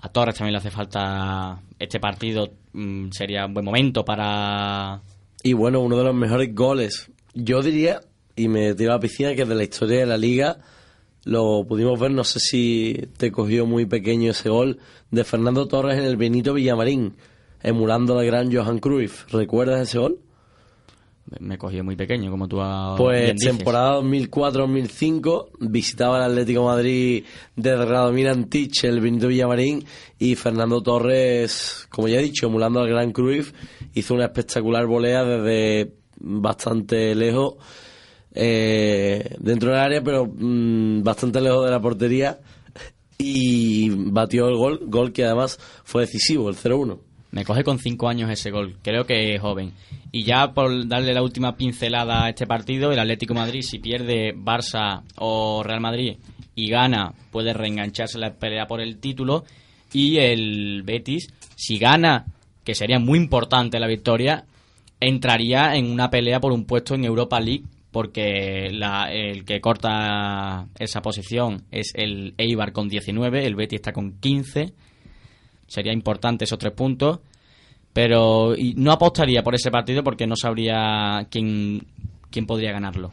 A Torres también le hace falta este partido mm, sería un buen momento para Y bueno, uno de los mejores goles. Yo diría, y me tiro a la piscina, que de la historia de la liga lo pudimos ver, no sé si te cogió muy pequeño ese gol, de Fernando Torres en el Benito Villamarín, emulando al gran Johan Cruyff. ¿Recuerdas ese gol? me cogió muy pequeño como tú has Pues temporada 2004-2005 visitaba el Atlético de Madrid desde Radomir Antich, el Benito Villamarín y Fernando Torres, como ya he dicho, emulando al Gran Cruyff, hizo una espectacular volea desde bastante lejos eh, dentro del área, pero mm, bastante lejos de la portería y batió el gol, gol que además fue decisivo, el 0-1. Me coge con cinco años ese gol. Creo que es joven. Y ya por darle la última pincelada a este partido, el Atlético Madrid, si pierde Barça o Real Madrid y gana, puede reengancharse en la pelea por el título. Y el Betis, si gana, que sería muy importante la victoria, entraría en una pelea por un puesto en Europa League, porque la- el que corta esa posición es el Eibar con 19, el Betis está con 15 sería importante esos tres puntos. Pero no apostaría por ese partido porque no sabría quién, quién podría ganarlo.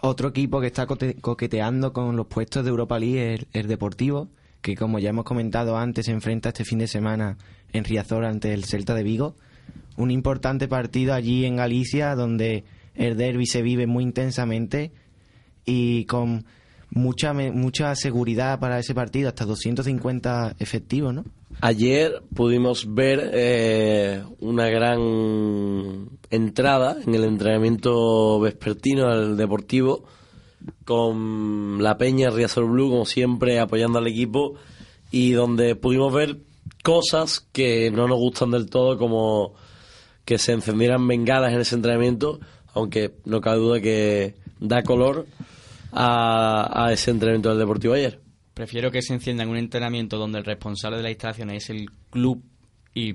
Otro equipo que está coqueteando con los puestos de Europa League es el Deportivo, que como ya hemos comentado antes, se enfrenta este fin de semana en Riazor ante el Celta de Vigo. Un importante partido allí en Galicia, donde el derby se vive muy intensamente y con mucha mucha seguridad para ese partido, hasta 250 efectivos, ¿no? Ayer pudimos ver eh, una gran entrada en el entrenamiento vespertino del Deportivo con la Peña Riazor Blue, como siempre, apoyando al equipo y donde pudimos ver cosas que no nos gustan del todo, como que se encendieran bengalas en ese entrenamiento, aunque no cabe duda que da color a, a ese entrenamiento del Deportivo ayer. Prefiero que se encienda en un entrenamiento donde el responsable de la instalación es el club y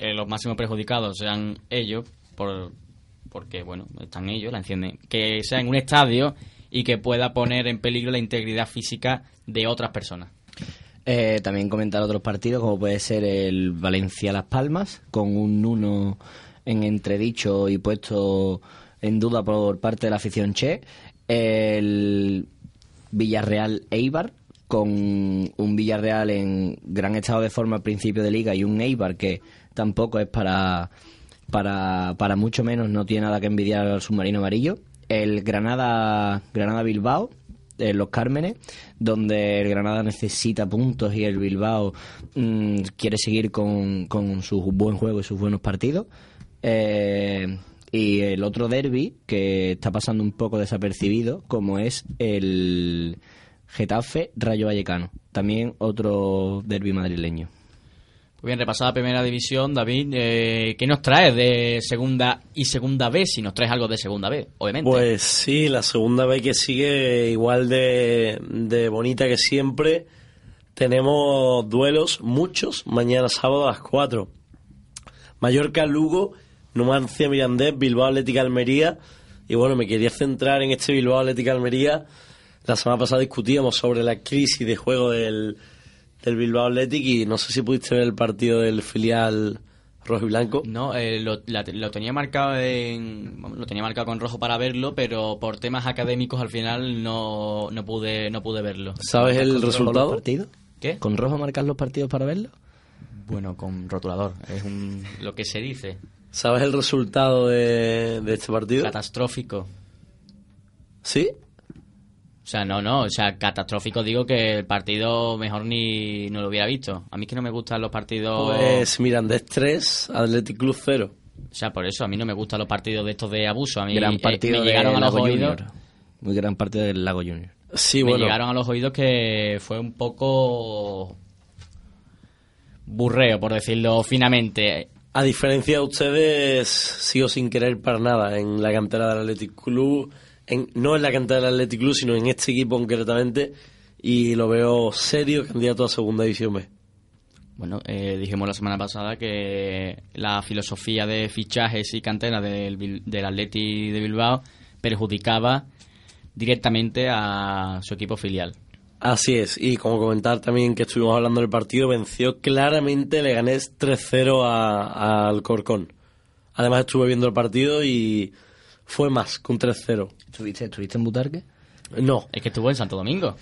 eh, los máximos perjudicados sean ellos, por, porque, bueno, están ellos, la encienden. Que sea en un estadio y que pueda poner en peligro la integridad física de otras personas. Eh, también comentar otros partidos, como puede ser el Valencia-Las Palmas, con un 1 en entredicho y puesto en duda por parte de la afición Che. El Villarreal-Eibar, con un Villarreal en gran estado de forma al principio de liga y un Eibar que tampoco es para, para, para mucho menos, no tiene nada que envidiar al submarino amarillo. El Granada, Granada Bilbao, en Los Cármenes, donde el Granada necesita puntos y el Bilbao mm, quiere seguir con, con su buen juego y sus buenos partidos. Eh, y el otro derby que está pasando un poco desapercibido, como es el Getafe Rayo Vallecano. También otro derby madrileño. Muy bien, repasada primera división, David, eh, ¿qué nos traes de segunda y segunda B? Si nos traes algo de segunda B, obviamente. Pues sí, la segunda vez que sigue igual de, de bonita que siempre. Tenemos duelos, muchos, mañana sábado a las 4. Mallorca, Lugo, Numancia, Mirandés, Bilbao, Atlética, Almería. Y bueno, me quería centrar en este Bilbao, Atlética, Almería. La semana pasada discutíamos sobre la crisis de juego del, del Bilbao Athletic y no sé si pudiste ver el partido del filial rojo y blanco. No, eh, lo, la- lo tenía marcado en, lo tenía marcado con rojo para verlo, pero por temas académicos al final no, no pude no pude verlo. ¿Sabes el ¿Con rojo resultado? los partidos? ¿Qué? ¿Con rojo marcar los partidos para verlo? Bueno, con rotulador, es un, lo que se dice, ¿Sabes el resultado de, de este partido? catastrófico. ¿Sí? O sea, no, no, o sea, catastrófico digo que el partido mejor ni no lo hubiera visto. A mí es que no me gustan los partidos... Pues Mirandés 3, Athletic Club 0. O sea, por eso, a mí no me gustan los partidos de estos de abuso. A mí gran eh, partido me llegaron a los Lago oídos... Junior. Muy gran partido del Lago Junior. Sí, me bueno. llegaron a los oídos que fue un poco burreo, por decirlo finamente. A diferencia de ustedes, sigo sin querer para nada en la cantera del Athletic Club. En, no en la cantera del Athletic Club, sino en este equipo concretamente. Y lo veo serio candidato a segunda división B. Bueno, eh, dijimos la semana pasada que la filosofía de fichajes y cantera del, del de Bilbao perjudicaba directamente a su equipo filial. Así es, y como comentar también que estuvimos hablando del partido, venció claramente Leganés 3-0 a- al Corcón. Además estuve viendo el partido y fue más que un 3-0. ¿Estuviste, ¿Estuviste en Butarque? No, Es que estuvo en Santo Domingo.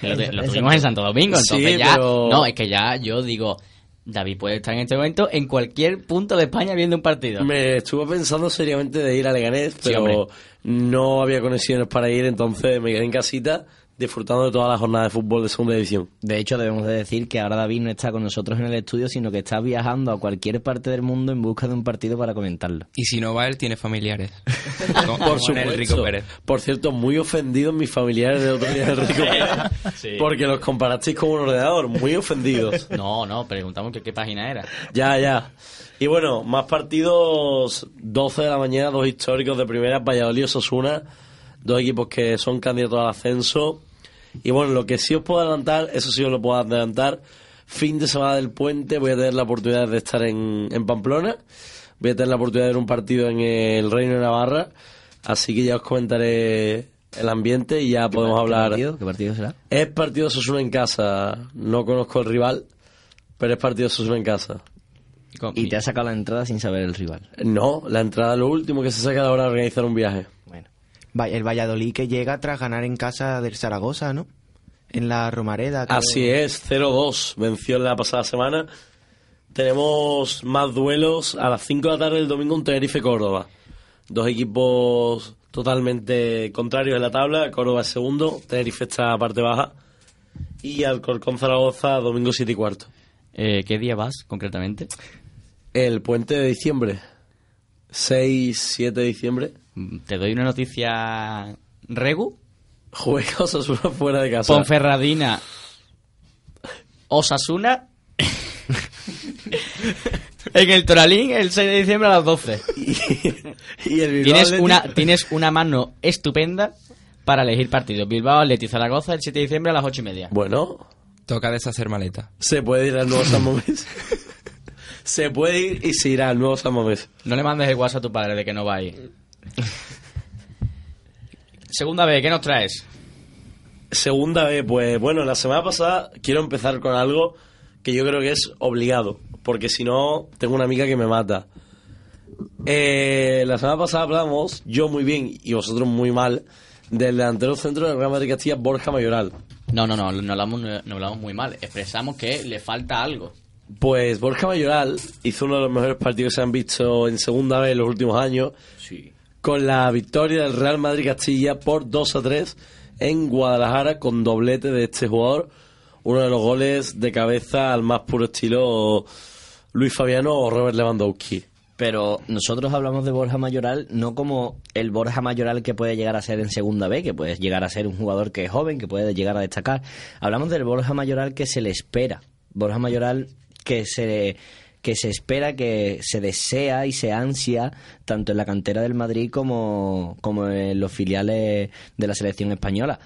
Lo, (laughs) tuvimos en Santo Domingo, Sí, entonces ya... pero- No, es que ya yo digo, David puede estar en este momento en cualquier punto de España viendo un partido. me estuve pensando seriamente de ir a Leganés, Sí, pero no había conexiones para ir, entonces me quedé en casita disfrutando de toda la jornada de fútbol de segunda división. De hecho, debemos de decir que ahora David no está con nosotros en el estudio, sino que está viajando a cualquier parte del mundo en busca de un partido para comentarlo. Y si no va él, tiene familiares. (laughs) Como- Por supuesto. Pérez. Por cierto, muy ofendidos mis familiares del otro día del Rico Pérez, Sí. porque los comparasteis con un ordenador, muy ofendidos. No, no, preguntamos que qué página era. Ya, ya. Y bueno, más partidos, 12 de la mañana, dos históricos de primera, Valladolid y Osasuna, dos equipos que son candidatos al ascenso. Y bueno, lo que sí os puedo adelantar, eso sí os lo puedo adelantar, fin de semana del puente voy a tener la oportunidad de estar en, en Pamplona, voy a tener la oportunidad de ver un partido en el Reino de Navarra, así que ya os comentaré el ambiente y ya podemos ¿Qué hablar. partido? ¿Qué partido será? Es partido de Osasuna en casa, no conozco el rival, pero es partido de Osasuna en casa. Y te has sacado la entrada sin saber el rival. No, la entrada es lo último que se saca a la hora de organizar un viaje. Bueno. El Valladolid que llega tras ganar en casa del Zaragoza, ¿no? En la Romareda. creo. Así es, 0-2, venció la pasada semana. Tenemos más duelos a las 5 de la tarde del domingo en Tenerife Córdoba. Dos equipos totalmente contrarios en la tabla. Córdoba es segundo, Tenerife está a parte baja. Y Alcorcón Zaragoza, domingo 7 y cuarto. Eh, ¿Qué día vas concretamente? El puente de diciembre. 6, 7 de diciembre. Mm, Te doy una noticia. Regu, Juega Osasuna fuera de casa. Ponferradina, Osasuna. (laughs) en el Toralín el 6 de diciembre a las 12. y, y el Bilbao Tienes una, tienes una mano estupenda para elegir partidos. Bilbao, Atleti, Zaragoza el 7 de diciembre a las 8 y media. Bueno, Toca deshacer maleta. se puede ir al nuevo San Mamés. se puede ir y se irá al nuevo San Mamés. No le mandes el WhatsApp a tu padre de que no va a ir. Segunda vez, ¿qué nos traes? Segunda vez, pues bueno, la semana pasada quiero empezar con algo que yo creo que es obligado, porque si no, tengo una amiga que me mata. Eh, la semana pasada hablamos, yo muy bien y vosotros muy mal, del delantero centro del Real Madrid Castilla, Borja Mayoral. No, no, no, no hablamos, no hablamos muy mal. Expresamos que le falta algo. Pues Borja Mayoral hizo uno de los mejores partidos que se han visto en segunda vez en los últimos años, Sí. Con la victoria del Real Madrid Castilla por 2 a 3 en Guadalajara con doblete de este jugador, uno de los goles de cabeza al más puro estilo Luis Fabiano o Robert Lewandowski. Pero nosotros hablamos de Borja Mayoral no como el Borja Mayoral que puede llegar a ser en segunda B, que puede llegar a ser un jugador que es joven, que puede llegar a destacar. Hablamos del Borja Mayoral que se le espera. Borja Mayoral que se que se espera, que se desea y se ansia tanto en la cantera del Madrid como, como en los filiales de la selección española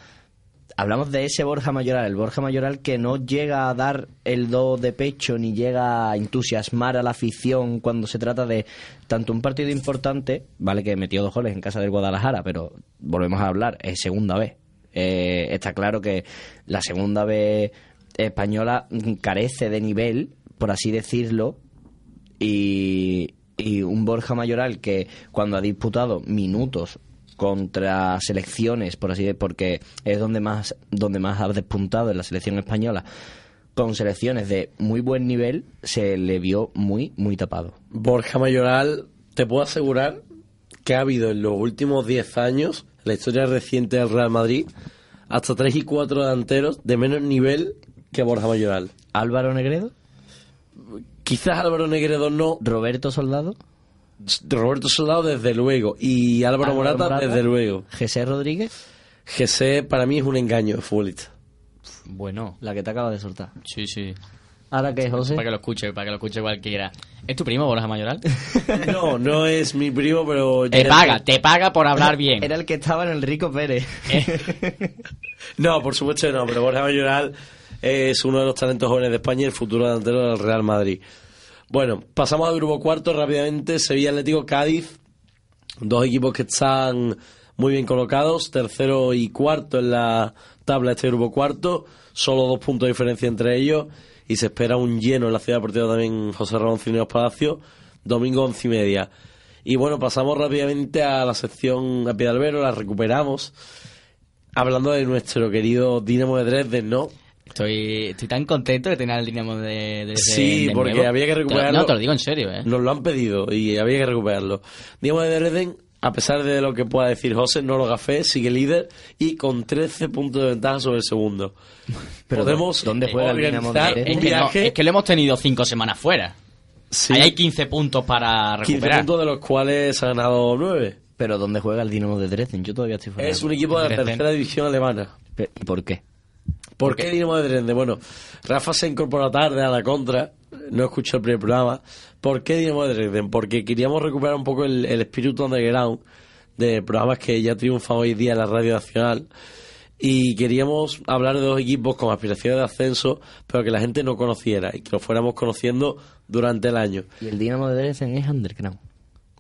hablamos de ese Borja Mayoral, el Borja Mayoral que no llega a dar el do de pecho ni llega a entusiasmar a la afición cuando se trata de tanto un partido importante, vale que metió dos goles en casa del Guadalajara, pero volvemos a hablar, es segunda vez. Eh, está claro que la segunda vez española carece de nivel, por así decirlo, y, y un Borja Mayoral que cuando ha disputado minutos contra selecciones, por así decirlo, porque es donde más, donde más ha despuntado en la selección española, con selecciones de muy buen nivel, se le vio muy, muy tapado. Borja Mayoral, te puedo asegurar que ha habido en los últimos 10 años, en la historia reciente del Real Madrid, hasta 3 y 4 delanteros de menos nivel que Borja Mayoral. Álvaro Negredo, Quizás Álvaro Negredo no, Roberto Soldado, Roberto Soldado desde luego y Álvaro, Álvaro Morata, Morata. desde luego. José Rodríguez, Jesse para mí es un engaño de futbolista. Bueno, la que te acaba de soltar. sí, sí. Ahora que José, Para que lo escuche, para que lo escuche cualquiera. ¿Es tu primo, Borja Mayoral? (laughs) No, no es mi primo, pero... te paga, te paga por hablar (laughs) bien. era el que estaba en el Rico Pérez. (laughs) No, por supuesto que no, pero Borja Mayoral es uno de los talentos jóvenes de España y el futuro delantero del Real Madrid. Bueno, pasamos al grupo cuarto rápidamente. Sevilla Atlético Cádiz, dos equipos que están muy bien colocados, tercero y cuarto en la tabla este grupo cuarto, solo dos puntos de diferencia entre ellos y se espera un lleno en la ciudad deportiva también José Ramón Cineos Palacio, domingo once y media. Y bueno, pasamos rápidamente a la sección a pie de albero, la recuperamos hablando de nuestro querido Dinamo de Dresden, ¿no? Estoy, estoy tan contento de tener el Dinamo de, de- Sí, de porque nuevo. había que Te lo- recuperarlo. No, te lo digo en serio, ¿eh? Nos lo han pedido y había que recuperarlo. Dinamo de Dresden, a pesar de lo que pueda decir José, no lo gafé, sigue líder y con 13 puntos de ventaja sobre el segundo. (laughs) Pero Podemos ¿dónde juega el Dinamo de Dresden? Es que, no, viaje. es que lo hemos tenido cinco semanas fuera. Sí, Ahí hay 15 puntos para 15 recuperar. puntos de los cuales ha ganado 9. Pero ¿dónde juega el Dinamo de Dresden? Yo todavía estoy fuera. Es un equipo de la tercera división alemana. ¿Y por qué? ¿Por qué Dinamo de Dresden? Bueno, Rafa se incorporó tarde a la contra, no escuchó el primer programa. ¿Por qué Dinamo de Dresden? Porque queríamos recuperar un poco el, el espíritu underground de programas que ya triunfan hoy día en la radio nacional. Y queríamos hablar de dos equipos con aspiraciones de ascenso, pero que la gente no conociera y que lo fuéramos conociendo durante el año. Y el Dinamo de Dresden es underground.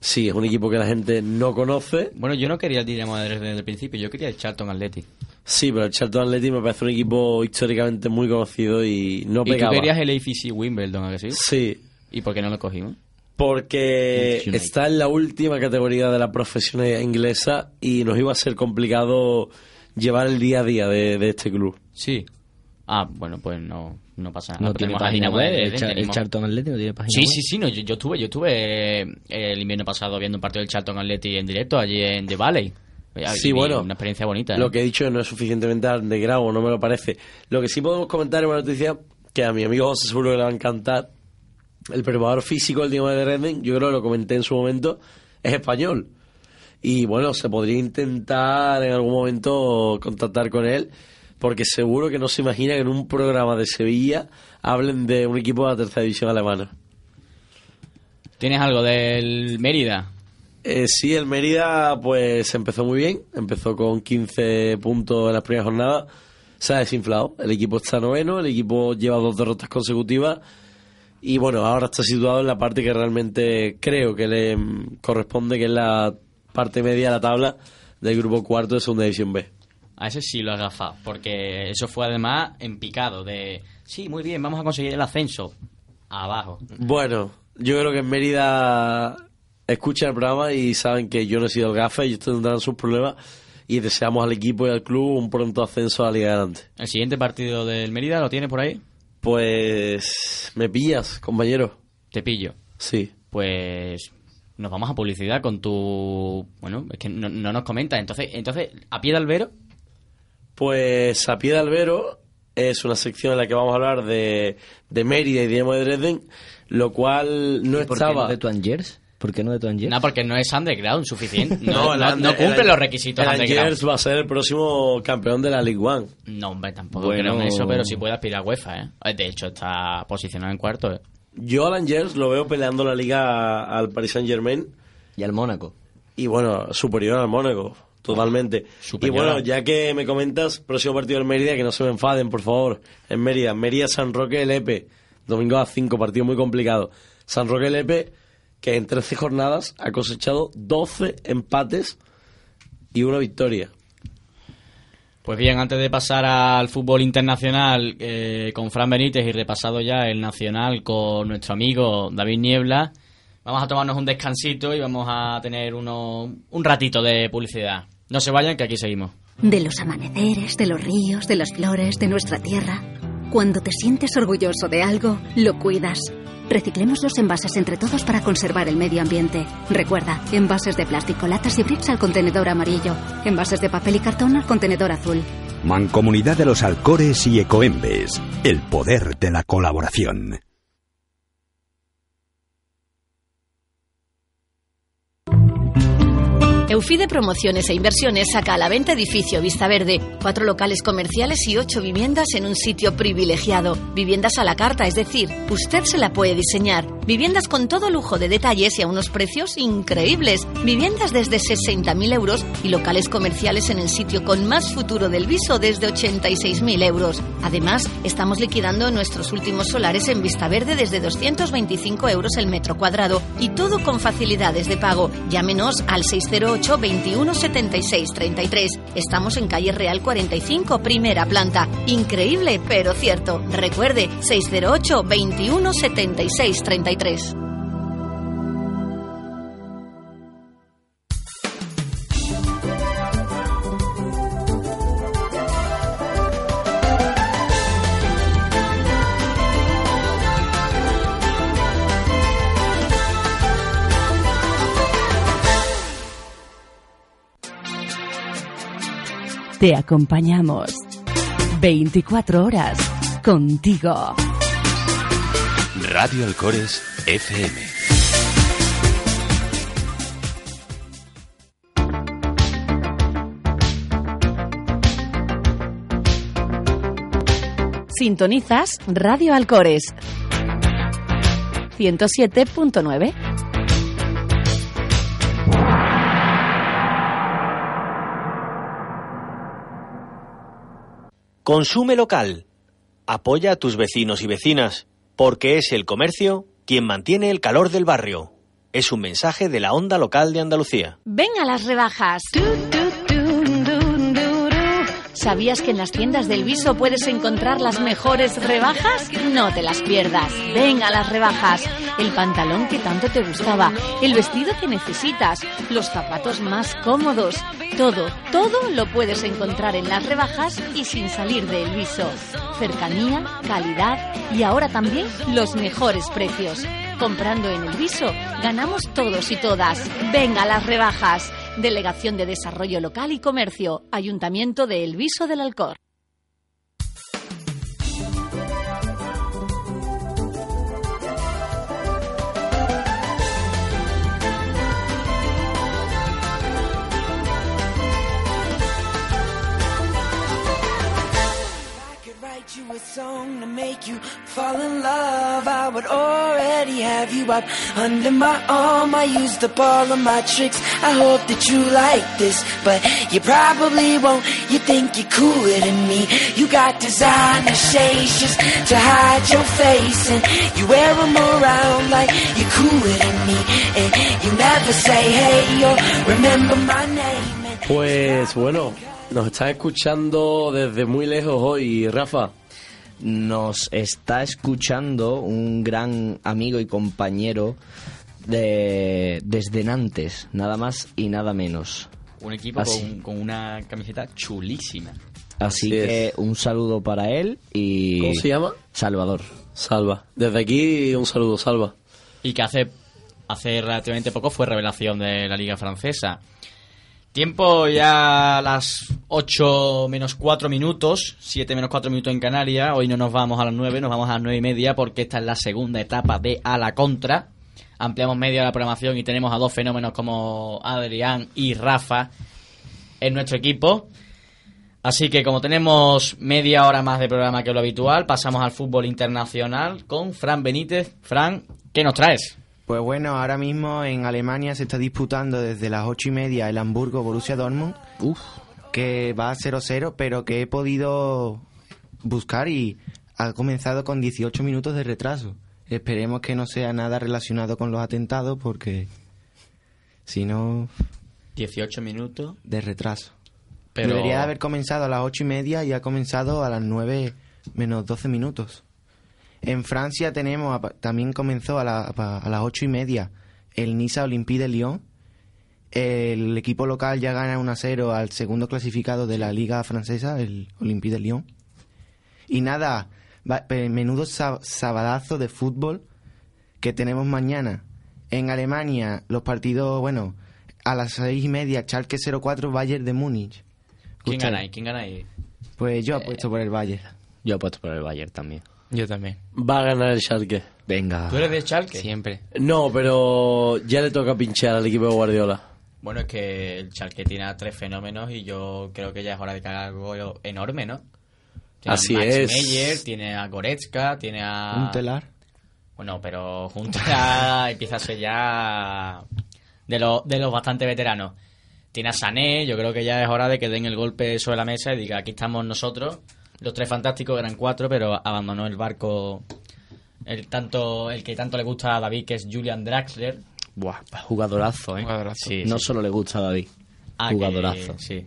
Sí, es un equipo que la gente no conoce. Bueno, yo no quería el Dinamo desde el principio, yo quería el Charlton Athletic. Sí, pero el Charlton Athletic me parece un equipo históricamente muy conocido y no ¿Y tú pegaba. querías el AFC Wimbledon, a que sí? Sí, ¿Y por qué no lo cogimos? porque está en la última categoría de la profesionalidad inglesa y nos iba a ser complicado llevar el día a día de, de este club. Sí. Ah, bueno, pues no, no pasa nada. No tiene tenemos página web. El, Charlton Athletic no tiene página Sí, web. sí, sí, no, yo, yo estuve, yo estuve eh, el invierno pasado viendo un partido del Charlton Athletic en directo allí en The Valley. Ya, Sí, bueno, Una experiencia bonita. ¿eh? Lo que he dicho no es suficientemente underground, no me lo parece. Lo que sí podemos comentar es una noticia que a mi amigo José seguro que le va a encantar. El preparador físico del Dinamo de Redden, yo creo que lo comenté en su momento, es español. Y bueno, se podría intentar en algún momento contactar con él, porque seguro que no se imagina que en un programa de Sevilla hablen de un equipo de la tercera división alemana. ¿Tienes algo del Mérida? Eh, sí, el Mérida pues empezó muy bien, empezó con 15 puntos en las primeras jornadas, se ha desinflado, el equipo está noveno, el equipo lleva dos derrotas consecutivas y bueno, ahora está situado en la parte que realmente creo que le mm, corresponde, que es la parte media de la tabla del grupo cuarto de segunda división B. A ese sí lo has gafado, porque eso fue además en picado de, sí, muy bien, vamos a conseguir el ascenso. Abajo. Bueno, yo creo que en Mérida escuchan el programa y saben que yo no he sido el gafe, ellos tendrán sus problemas y deseamos al equipo y al club un pronto ascenso a la Liga Adelante. ¿El siguiente partido del Mérida lo tienes por ahí? Pues me pillas, compañero. Te pillo. Sí. Pues nos vamos a publicidad con tu... Bueno, es que no, no nos comentas. Entonces, entonces, a pie de albero, Pues a pie de albero es una sección en la que vamos a hablar de, de Mérida y Dinamo de Dresden, lo cual no ¿Y ¿Por qué estaba... no de tu Angers? ¿Por qué no de tu Angers? nada, porque no es underground suficiente. (laughs) No, no, no cumple el- los requisitos El underground. Angers va a ser el próximo campeón de la League One. No, hombre, tampoco Bueno. creo en eso, pero sí puede aspirar a UEFA, ¿eh? De hecho, está posicionado en cuarto, ¿eh? Yo al Angers lo veo peleando la liga al Paris Saint Germain Y al Mónaco. y bueno, superior al Mónaco, totalmente. Superior y bueno, ya que me comentas, próximo partido del Mérida, que no se me enfaden, por favor, en Mérida, Mérida San Roque Lepe, domingo a 5, partido muy complicado. San Roque Lepe, que en 13 jornadas ha cosechado 12 empates y una victoria. Pues bien, antes de pasar al fútbol internacional eh, con Fran Benítez y repasado ya el nacional con nuestro amigo David Niebla, vamos a tomarnos un descansito y vamos a tener uno, un ratito de publicidad. No se vayan, que aquí seguimos. De los amaneceres, de los ríos, de las flores, de nuestra tierra. Cuando te sientes orgulloso de algo, lo cuidas. Reciclemos los envases entre todos para conservar el medio ambiente. Recuerda, envases de plástico, latas y bricks al contenedor amarillo. Envases de papel y cartón al contenedor azul. Mancomunidad de los Alcores y Ecoembes. El poder de la colaboración. Eufide Promociones e Inversiones saca a la venta edificio Vista Verde, cuatro locales comerciales y ocho viviendas en un sitio privilegiado. Viviendas a la carta, es decir, usted se la puede diseñar. Viviendas con todo lujo de detalles y a unos precios increíbles. Viviendas desde 60.000 euros y locales comerciales en el sitio con más futuro del viso desde 86.000 euros. Además, estamos liquidando nuestros últimos solares en Vista Verde desde 225 euros el metro cuadrado y todo con facilidades de pago. Llámenos al 608 21 76 33. Estamos en calle Real 45, primera planta. Increíble, pero cierto. Recuerde, 608 21 76 33. Te acompañamos 24 horas contigo. Radio Alcores FM. Sintonizas Radio Alcores 107.9. Consume local. Apoya a tus vecinos y vecinas, porque es el comercio quien mantiene el calor del barrio. Es un mensaje de la onda local de Andalucía. Ven a las rebajas. ¿Sabías que en las tiendas del Viso puedes encontrar las mejores rebajas? No te las pierdas. Ven a las rebajas. El pantalón que tanto te gustaba, el vestido que necesitas, los zapatos más cómodos. Todo, todo lo puedes encontrar en las rebajas y sin salir de El Viso. Cercanía, calidad y ahora también los mejores precios. Comprando en El Viso, ganamos todos y todas. Venga a las rebajas. Delegación de Desarrollo Local y Comercio, Ayuntamiento de El Viso del Alcor. You a song to make you fall in love. I would already have you up under my arm. I used up all of my tricks. I hope that you like this, but you probably won't. You think you're cooler than me. You got designer shades just to hide your face, and you wear them around like you're cooler than me. And you never say hey or remember my name. Pues bueno, nos están escuchando desde muy lejos hoy, Rafa. Nos está escuchando un gran amigo y compañero de, desde Nantes, nada más y nada menos. Un equipo Así. con, con una camiseta chulísima. Así, Así que es. un saludo para él y... ¿Cómo se llama? Salvador. Salva. Desde aquí un saludo, Salva. Y que hace, hace relativamente poco fue revelación de la Liga Francesa. Tiempo ya a las 8 menos 4 minutos, 7 menos 4 minutos en Canarias. Hoy no nos vamos a las 9, nos vamos a las 9 y media porque esta es la segunda etapa de A la Contra. Ampliamos media la programación y tenemos a dos fenómenos como Adrián y Rafa en nuestro equipo. Así que como tenemos media hora más de programa que lo habitual, pasamos al fútbol internacional con Fran Benítez. Fran, ¿qué nos traes? Pues bueno, ahora mismo en Alemania se está disputando desde las ocho y media el Hamburgo Borussia Dortmund, que va a 0-0, pero que he podido buscar y ha comenzado con 18 minutos de retraso. Esperemos que no sea nada relacionado con los atentados, porque si no, 18 minutos. de retraso. Pero- Debería haber comenzado a las ocho y media y ha comenzado a las 9 menos 12 minutos. En Francia tenemos, también comenzó a, la- a las ocho y media el Niza Olympique de Lyon. El equipo local ya gana 1 a 0 al segundo clasificado de la liga francesa, el Olympique de Lyon. Y nada, va- menudo sa- sabadazo de fútbol que tenemos mañana. En Alemania, los partidos, bueno, a las seis y media, Schalke 04, Bayern de Múnich. ¿Quién gana ahí? ¿Quién gana ahí? Pues yo apuesto por el Bayern. Yo apuesto por el Bayern también. Yo también. Va a ganar el Schalke. Venga. ¿Tú eres de Schalke? Siempre. No, pero ya le toca pinchar al equipo de Guardiola. Bueno, es que el Schalke tiene a tres fenómenos y yo creo que ya es hora de que haga algo enorme, ¿no? Tiene Así a Max es. Meyer, tiene a Goretzka, tiene a... Un telar. Bueno, pero junto a... (laughs) empieza a ser ya de, los de los bastante veteranos. Tiene a Sané, yo creo que ya es hora de que den el golpe sobre la mesa y diga, aquí estamos nosotros, los tres fantásticos, eran cuatro, pero abandonó el barco el tanto el que tanto le gusta a David, que es Julian Draxler. Buah, jugadorazo, ¿eh? Jugadorazo. Sí, no sí. solo le gusta a David. Ah, que- jugadorazo. sí.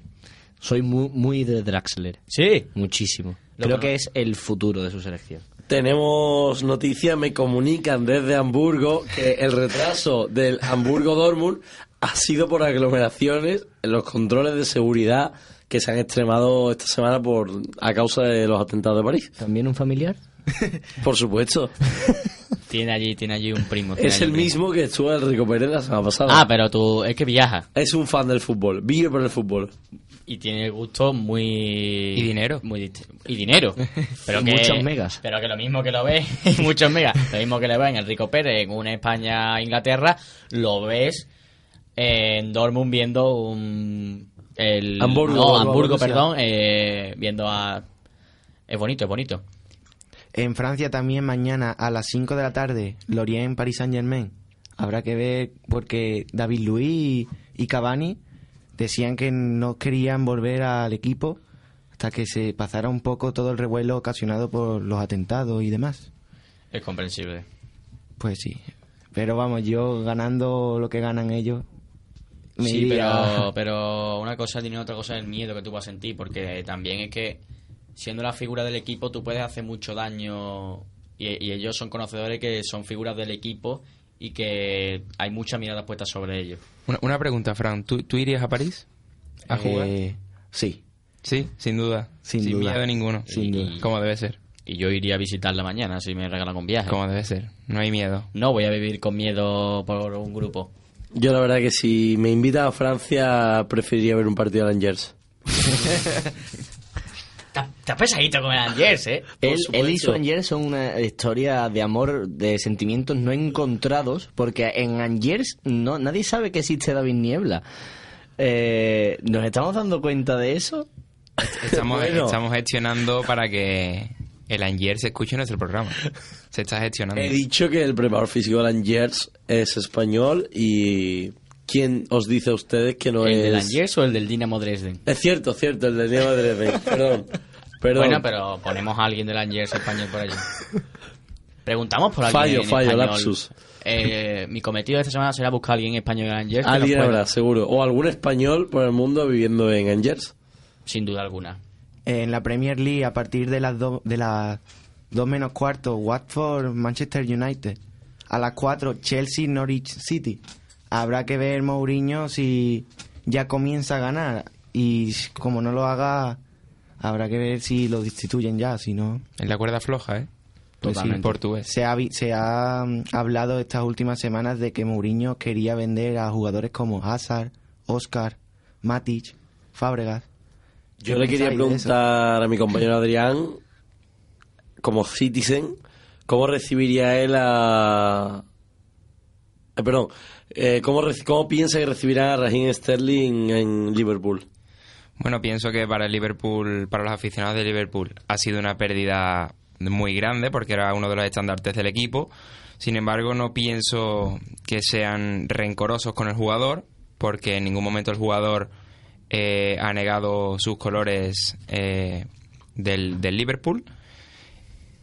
Soy muy, muy de Draxler. Sí. Muchísimo. Lo Creo que es el futuro de su selección. Tenemos noticias, me comunican desde Hamburgo que el retraso del Hamburgo-Dortmund ha sido por aglomeraciones en los controles de seguridad que se han extremado esta semana por a causa de los atentados de París. ¿También un familiar? (laughs) Por supuesto. (laughs) Tiene allí, tiene allí un primo. Es el primo. mismo que estuvo en el Rico Pérez la semana pasada. Ah, pero tú, es que viaja Es un fan del fútbol, vive por el fútbol. y tiene gusto muy... Y dinero. Muy dist- y dinero. (laughs) Pero Y que, muchos megas. Pero que lo mismo que lo ves, y muchos megas, lo mismo que le ves en el Rico Pérez, en una España-Inglaterra, lo ves en Dortmund viendo un... El, Hamburgo, no, Borussia. Hamburgo, perdón, eh, viendo a... Es bonito, es bonito. En Francia también mañana a las 5 de la tarde, Lorient Paris Saint Germain. Habrá que ver porque David Luiz y, y Cavani decían que no querían volver al equipo hasta que se pasara un poco todo el revuelo ocasionado por los atentados y demás. Es comprensible. Pues sí. Pero vamos, yo ganando lo que ganan ellos, me Sí, pero, (laughs) pero una cosa es dinero, otra cosa es el miedo que tú vas a sentir, porque también es que siendo la figura del equipo tú puedes hacer mucho daño y, y ellos son conocedores que son figuras del equipo y que hay mucha mirada puesta sobre ellos. Una, una pregunta, Fran. ¿Tú, tú irías a París a jugar? Eh, sí. Sí, sin duda. Sin duda. miedo ninguno. Sin duda. Como debe ser. Y yo iría a visitarla mañana si me regalan un viaje. Como debe ser. No hay miedo. No voy a vivir con miedo por un grupo. Yo la verdad que si me invita a Francia preferiría ver un partido de Angers. (laughs) Estás pesadito con el Angers, ¿eh? Él, y su Angers son una historia de amor, de sentimientos no encontrados, porque en Angers no, nadie sabe que existe David Niebla. Eh, ¿Nos estamos dando cuenta de eso? Estamos, (laughs) Bueno. estamos gestionando para que el Angier se escuche en nuestro programa. Se está gestionando. He dicho que el preparador físico del Angers es español y ¿quién os dice a ustedes que no ¿El es...? del Angers o el del Dinamo Dresden? Es cierto, cierto, el del Dinamo de Dresden. (laughs) Perdón, perdón. Bueno, pero ponemos a alguien del Angers español por allí. Preguntamos por alguien Fallo, en fallo, español. lapsus. Eh, mi cometido esta semana será buscar a alguien español en Angers. Alguien habrá, seguro. O algún español por el mundo viviendo en Angers. Sin duda alguna. En la Premier League, a partir de las 2 de las dos menos cuarto, Watford, Manchester United. A las 4, Chelsea, Norwich City. Habrá que ver Mourinho si ya comienza a ganar. Y como no lo haga, habrá que ver si lo destituyen ya, si no... En la cuerda floja, ¿eh? Pues sí. En portugués. Se ha, se ha mm, hablado estas últimas semanas de que Mourinho quería vender a jugadores como Hazard, Oscar, Matic, Fábregas. Yo le quería preguntar a mi compañero Adrián, como citizen, ¿cómo recibiría él a... eh, perdón, eh, ¿cómo, reci- ¿cómo piensa que recibirá a Raheem Sterling en Liverpool? Bueno, pienso que para el Liverpool, para los aficionados de Liverpool, ha sido una pérdida muy grande porque era uno de los estandartes del equipo. Sin embargo, no pienso que sean rencorosos con el jugador porque en ningún momento el jugador eh, ha negado sus colores eh, del, del Liverpool.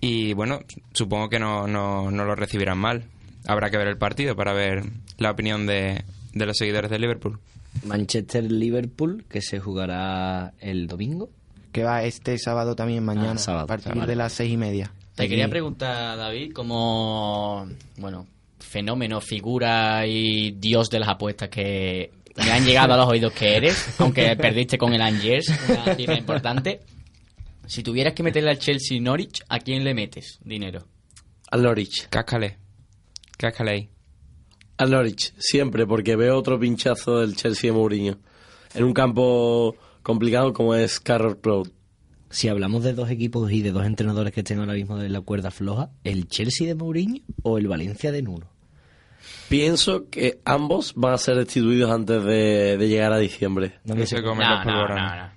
Y bueno, supongo que no, no, no lo recibirán mal. Habrá que ver el partido para ver la opinión de, de los seguidores del Liverpool. Manchester-Liverpool, que se jugará el domingo. Que va este sábado también mañana, Ah, sábado, a partir de las seis y media. Te quería preguntar, David, como, bueno, fenómeno, figura y dios de las apuestas que me han llegado a los oídos que eres, aunque perdiste con el Angers, una cifra importante. Si tuvieras que meterle al Chelsea Norwich, ¿a quién le metes dinero? Al Norwich. Cáscale. Cáscale ahí. Al Norwich, siempre, porque veo otro pinchazo del Chelsea de Mourinho. En un campo complicado como es Carroll Road. Si hablamos de dos equipos y de dos entrenadores que estén ahora mismo de la cuerda floja, ¿el Chelsea de Mourinho o el Valencia de Nuno? Pienso que ambos van a ser destituidos antes de, de llegar a diciembre. No se come No, los no, no, no.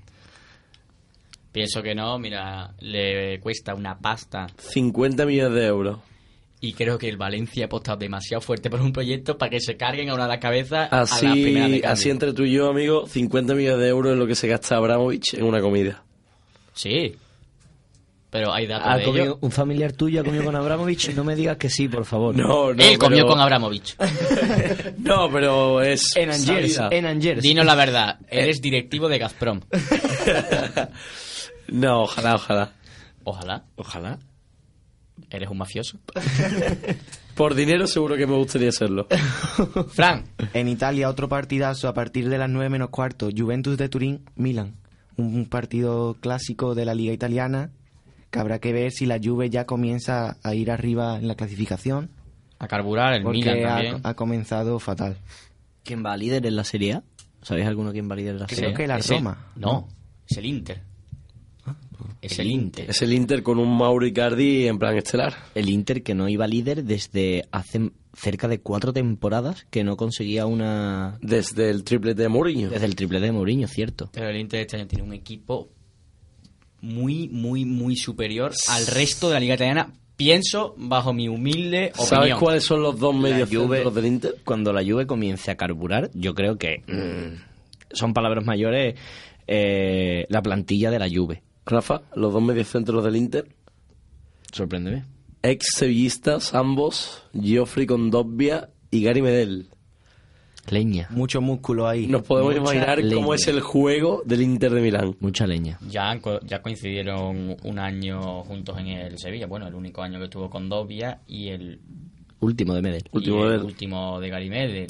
Pienso que no, mira, le cuesta una pasta 50 millones de euros. y creo que el Valencia ha apostado demasiado fuerte por un proyecto para que se carguen a una de las cabezas a la primera Así, de así entre tú y yo, amigo, 50 millones de euros es lo que se gasta Abramovich en una comida. Sí. Pero hay datos ¿Ha de comido- ello. ¿Un familiar tuyo ha comido con Abramovich? No me digas que sí, por favor. No, no. Él comió pero- con Abramovich. (laughs) No, pero es. En Angers, sabida. en Angers. Dinos la verdad, eres directivo de Gazprom. (laughs) No, ojalá, ojalá. Ojalá. Ojalá. ¿Eres un mafioso? (laughs) Por dinero seguro que me gustaría serlo. Fran, En Italia, otro partidazo a partir de las 9 menos cuarto. Juventus de Turín, Milan. Un, un partido clásico de la liga italiana que habrá que ver si la Juve ya comienza a ir arriba en la clasificación. a carburar el Milan ha, también. ha comenzado fatal. ¿Quién va líder en la Serie A? ¿Sabéis alguno quién va líder en la Creo Serie A? que la Es el- Roma. No, es el Inter. Es el Inter. Es el Inter con un Mauro Icardi en plan estelar. El Inter que no iba líder desde hace cerca de cuatro temporadas que no conseguía una... Desde el triple de Mourinho. Desde el triple de Mourinho, cierto. Pero el Inter este año tiene un equipo muy, muy, muy superior al resto de la liga italiana. Pienso, bajo mi humilde opinión. ¿Sabes cuáles son los dos medios Juve- centros del Inter? Cuando la Juve comience a carburar, yo creo que mm, son palabras mayores eh, la plantilla de la Juve. Rafa, los dos medios centros del Inter. Sorpréndeme. Ex sevillistas, ambos, Geoffrey Condovia y Gary Medel. Leña. Mucho músculo ahí. Nos podemos Mucha imaginar cómo es el juego del Inter de Milán. Mucha leña. Ya, ya coincidieron un año juntos en el Sevilla. Bueno, el único año que estuvo con Dobia y el, Último de Medel. y el último de Gary Medel.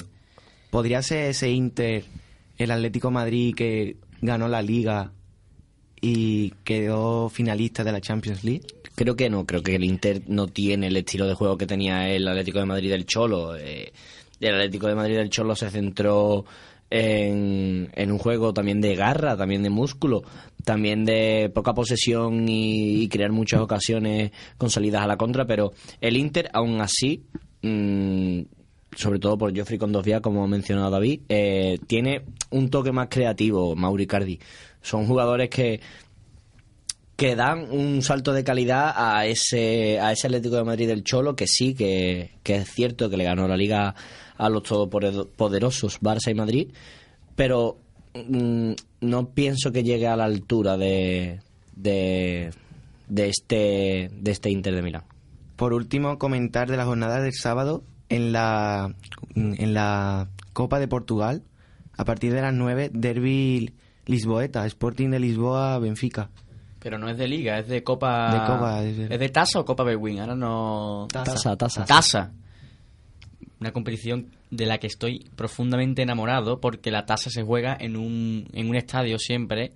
¿Podría ser ese Inter el Atlético de Madrid que ganó la Liga y quedó finalista de la Champions League? Creo que no, creo que el Inter no tiene el estilo de juego que tenía el Atlético de Madrid del Cholo. Eh, el Atlético de Madrid del Cholo se centró en, en un juego también de garra, también de músculo, también de poca posesión y, crear muchas ocasiones con salidas a la contra, pero el Inter aún así, mm, sobre todo por Geoffrey Condovia, como ha mencionado David, eh, tiene un toque más creativo, Mauri Cardi. Son jugadores que que dan un salto de calidad a ese a ese Atlético de Madrid del Cholo que sí que, que es cierto que le ganó la liga a los todopoderosos Barça y Madrid pero mm, no pienso que llegue a la altura de de, de este de este Inter de Milán Por último, comentar de la jornada del sábado en la, en la Copa de Portugal, a partir de las 9, Derby Lisboeta, Sporting de Lisboa, Benfica. Pero no es de liga, es de copa. De copa, es ¿Es de- de, tasa o copa Bewin? Ahora no. Tasa, tasa. Tasa. Una competición de la que estoy profundamente enamorado porque la tasa se juega en un, en un estadio siempre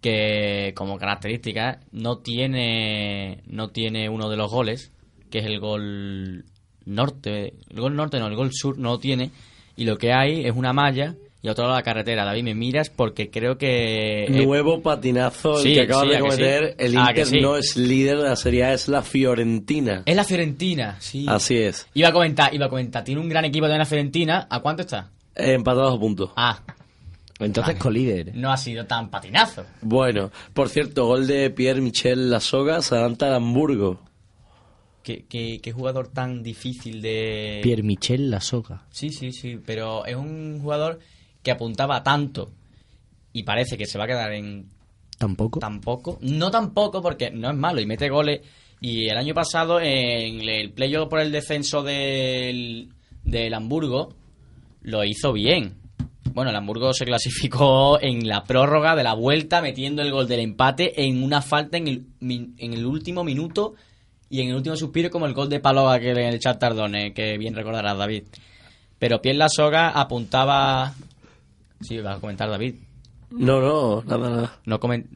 que como característica no tiene no tiene uno de los goles que es el gol norte el gol norte no el gol sur no lo tiene y lo que hay es una malla y a otro lado la carretera David me miras porque creo que eh, Nuevo patinazo el sí, que acabas sí, de ¿a que cometer. sí? El ¿A que Inter sí? no es líder de la Serie A, es la Fiorentina. es la Fiorentina sí Así es. Iba a comentar, iba a comentar. Tiene un gran equipo de la Fiorentina. ¿A cuánto está? Eh, Empatados a puntos. Ah, entonces colíder no ha sido tan patinazo. Bueno, por cierto, gol de Pierre Michel Lasoga, se adelanta al Hamburgo. ¿Qué, qué, qué jugador tan difícil de... Pierre Michel La Soga Sí, sí, sí. Pero es un jugador que apuntaba tanto y parece que se va a quedar en tampoco tampoco. No tampoco porque no es malo y mete goles. Y el año pasado en el playoff por el descenso del, del Hamburgo lo hizo bien. Bueno, el Hamburgo se clasificó (laughs) en la prórroga de la vuelta metiendo el gol del empate en una falta en el, en el último minuto y en el último suspiro como el gol de Paloa que en el chat Tardone, que bien recordarás David. Pero Pierre Lasoga apuntaba... Sí, vas a comentar David. No, no, nada, nada. No comen...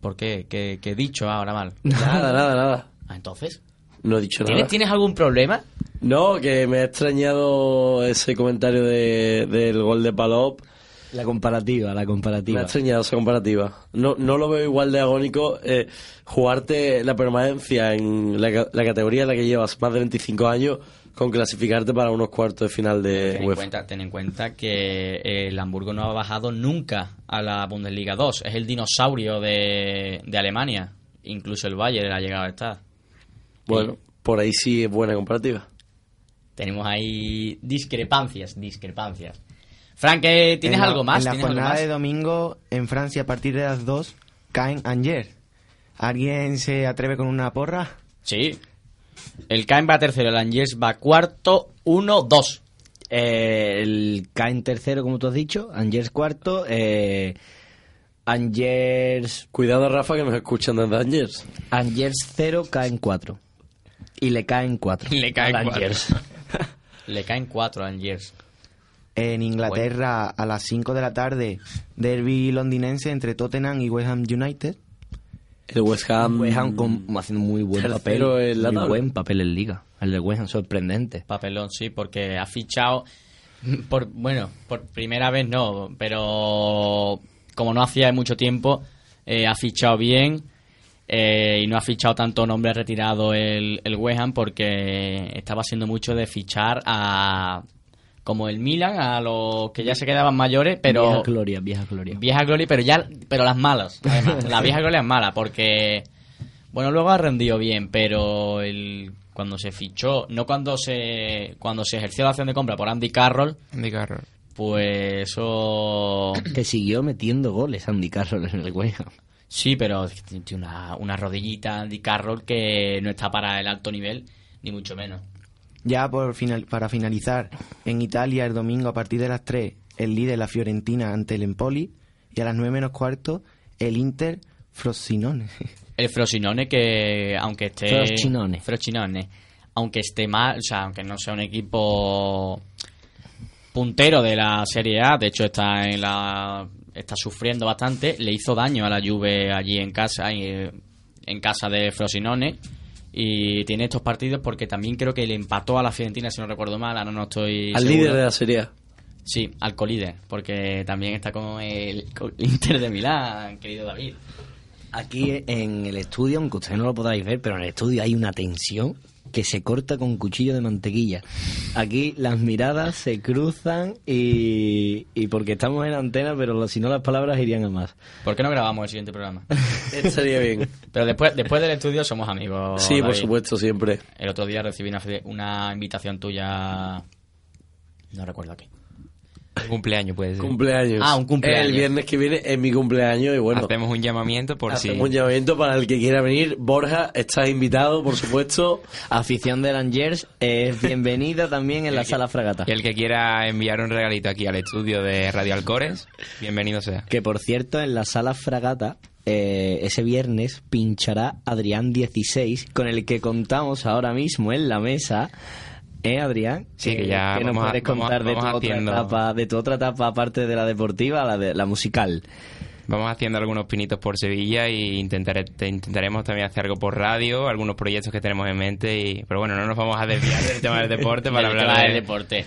¿Por qué? ¿Qué, qué he dicho ahora mal? (laughs) Nada, nada, nada. Ah, entonces. No he dicho ¿Tienes, nada. ¿Tienes algún problema? No, que me ha extrañado ese comentario de, del gol de Palop. la comparativa la Me ha comparativa extrañado esa comparativa. No, no lo veo igual de agónico eh, jugarte la permanencia en la, la categoría en la que llevas más de 25 años con clasificarte para unos cuartos de final de Ten en, UEFA. cuenta, ten en cuenta que eh, el Hamburgo no ha bajado nunca a la Bundesliga 2. Es el dinosaurio de, de Alemania. Incluso el Bayern ha llegado a estar. Bueno, por ahí sí es buena comparativa. Tenemos ahí discrepancias, discrepancias. Frank, ¿eh, ¿tienes la- algo más? En la ¿Tienes algo jornada más? de domingo, en Francia, a partir de las 2, caen Angers. ¿Alguien se atreve con una porra? Sí. El Caen va tercero, el Angers va cuarto, 1-2. Eh, el Caen tercero, como tú has dicho, Angers cuarto, eh, Angers... Cuidado, Rafa, que nos escuchan desde Angers. Angers cero, Caen cuatro. Y le caen cuatro. Le caen al cuatro. Angers. (laughs) Le caen cuatro a Angers. En Inglaterra, a las 5 de la tarde, derby londinense entre Tottenham y West Ham United. El West Ham... West Ham con- haciendo muy buen papel. En la muy tabla. buen papel en liga. El de West Ham sorprendente. Papelón, sí, porque ha fichado. Por, bueno, por primera vez no, pero como no hacía mucho tiempo, eh, ha fichado bien eh, y no ha fichado tanto nombre retirado el, el West Ham porque estaba haciendo mucho de fichar a. como el Milan, a los que ya se quedaban mayores, pero. Vieja gloria, vieja gloria. Vieja gloria, pero ya, pero las malas, además. (laughs) La vieja gloria es mala, porque bueno, luego ha rendido bien, pero el cuando se fichó, no cuando se cuando se ejerció la acción de compra por Andy Carroll, Andy Carroll. pues eso Que siguió metiendo goles Andy Carroll en el West sí, pero tiene una, una rodillita Andy Carroll que no está para el alto nivel, ni mucho menos. Ya por final, para finalizar, en Italia el domingo a partir de las 3, el líder la Fiorentina ante el Empoli y a las 9 menos cuarto el Inter Frosinone. (laughs) El Frosinone que aunque esté Frosinone. Frosinone, aunque esté mal, o sea, aunque no sea un equipo puntero de la Serie A, de hecho está en la está sufriendo bastante, le hizo daño a la Juve allí en casa en casa de Frosinone y tiene estos partidos porque también creo que le empató a la Fiorentina si no recuerdo mal, ahora no estoy Al seguro. líder de la Serie A. Sí, al colíder, porque también está con el, con el Inter de Milán, querido David. Aquí en el estudio, aunque ustedes no lo podáis ver, pero en el estudio hay una tensión que se corta con cuchillo de mantequilla. Aquí las miradas se cruzan y, y porque estamos en antena, pero si no las palabras irían a más. ¿Por qué no grabamos el siguiente programa? (laughs) Estaría bien. Pero después, después del estudio somos amigos. Sí, por supuesto, siempre. El otro día recibí una, una invitación tuya. No recuerdo aquí. Un cumpleaños puede ser. Cumpleaños. Ah, un cumpleaños. El viernes que viene es mi cumpleaños y bueno. Hacemos un llamamiento por si... Hacemos un llamamiento para el que quiera venir. Borja, estás invitado, por supuesto. Afición de Langers es (laughs) bienvenida también en la sala fragata. Y el que quiera enviar un regalito aquí al estudio de Radio Alcores, bienvenido sea. Que por cierto, en la sala fragata, eh, ese viernes pinchará Adrián 16, con el que contamos ahora mismo en la mesa. ¿Eh, Adrián? Sí, que ya ¿Qué nos vamos puedes a- contar de, vamos tu otra etapa, de tu otra etapa, aparte de la deportiva, la, de, la musical? Vamos haciendo algunos pinitos por Sevilla y intentaré, te- intentaremos también hacer algo por radio, algunos proyectos que tenemos en mente. Y, pero bueno, no nos vamos a desviar del tema del deporte para (laughs) Del hablar tema de del deporte.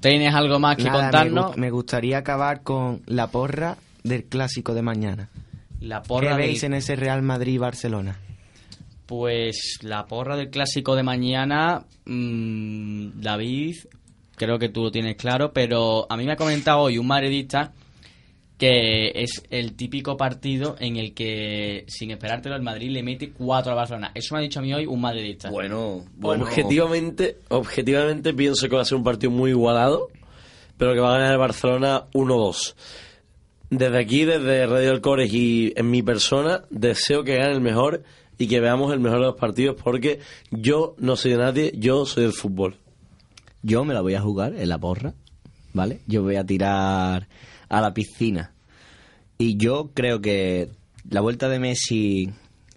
¿Tienes algo más que Nada, contarnos? Me, gustaría acabar con la porra del clásico de mañana. La ¿Qué porra veis del- en ese Real Madrid-Barcelona? Pues la porra del clásico de mañana, mm, David, creo que tú lo tienes claro, pero a mí me ha comentado hoy un madridista que es el típico partido en el que, sin esperártelo, el Madrid le mete cuatro al Barcelona. Eso me ha dicho a mí hoy un madridista. Bueno, Objetivamente, objetivamente pienso que va a ser un partido muy igualado, pero que va a ganar el Barcelona 1-2. Desde aquí, desde Radio El Cores y en mi persona, deseo que gane el mejor y que veamos el mejor de los partidos porque yo no soy de nadie, yo soy del fútbol. Yo me la voy a jugar en la porra, ¿vale? Yo voy a tirar a la piscina. Y yo creo que la vuelta de Messi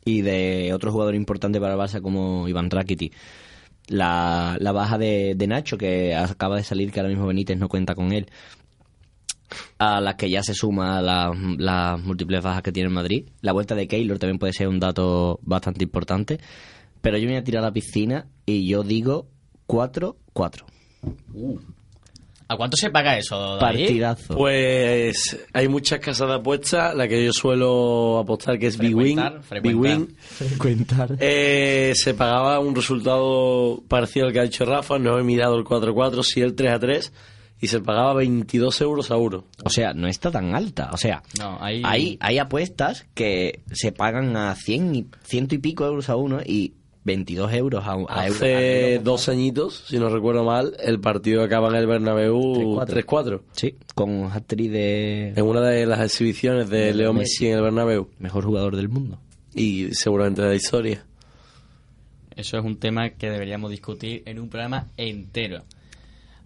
y de otro jugador importante para el Barça como Iván Rakitic, la, la baja de, de Nacho, que acaba de salir, que ahora mismo Benítez no cuenta con él, a las que ya se suma las las múltiples bajas que tiene el Madrid. La vuelta de Keylor también puede ser un dato bastante importante. Pero yo me voy a tirar a la piscina y yo digo 4-4. Uh. ¿A cuánto se paga eso, David? Partidazo. Pues hay muchas casas de apuestas, la que yo suelo apostar que es Big Win. Frecuentar, frecuentar. Big Win. Frecuentar. Eh, se pagaba un resultado parecido al que ha dicho Rafa, no he mirado el 4-4, sí el 3-3, y se pagaba 22 euros a uno. O sea, no está tan alta. O sea, No, hay, hay apuestas que se pagan a 100 y, ciento y pico euros a uno y 22 euros a, a euro- a Hace euro. dos añitos, si no recuerdo mal, el partido acaba en el Bernabéu 3-4. 3-4. Sí, con hat-trick de En una de las exhibiciones de De Leo Messi. Messi en el Bernabéu. mejor jugador del mundo. Y seguramente de la historia. Eso es un tema que deberíamos discutir en un programa entero.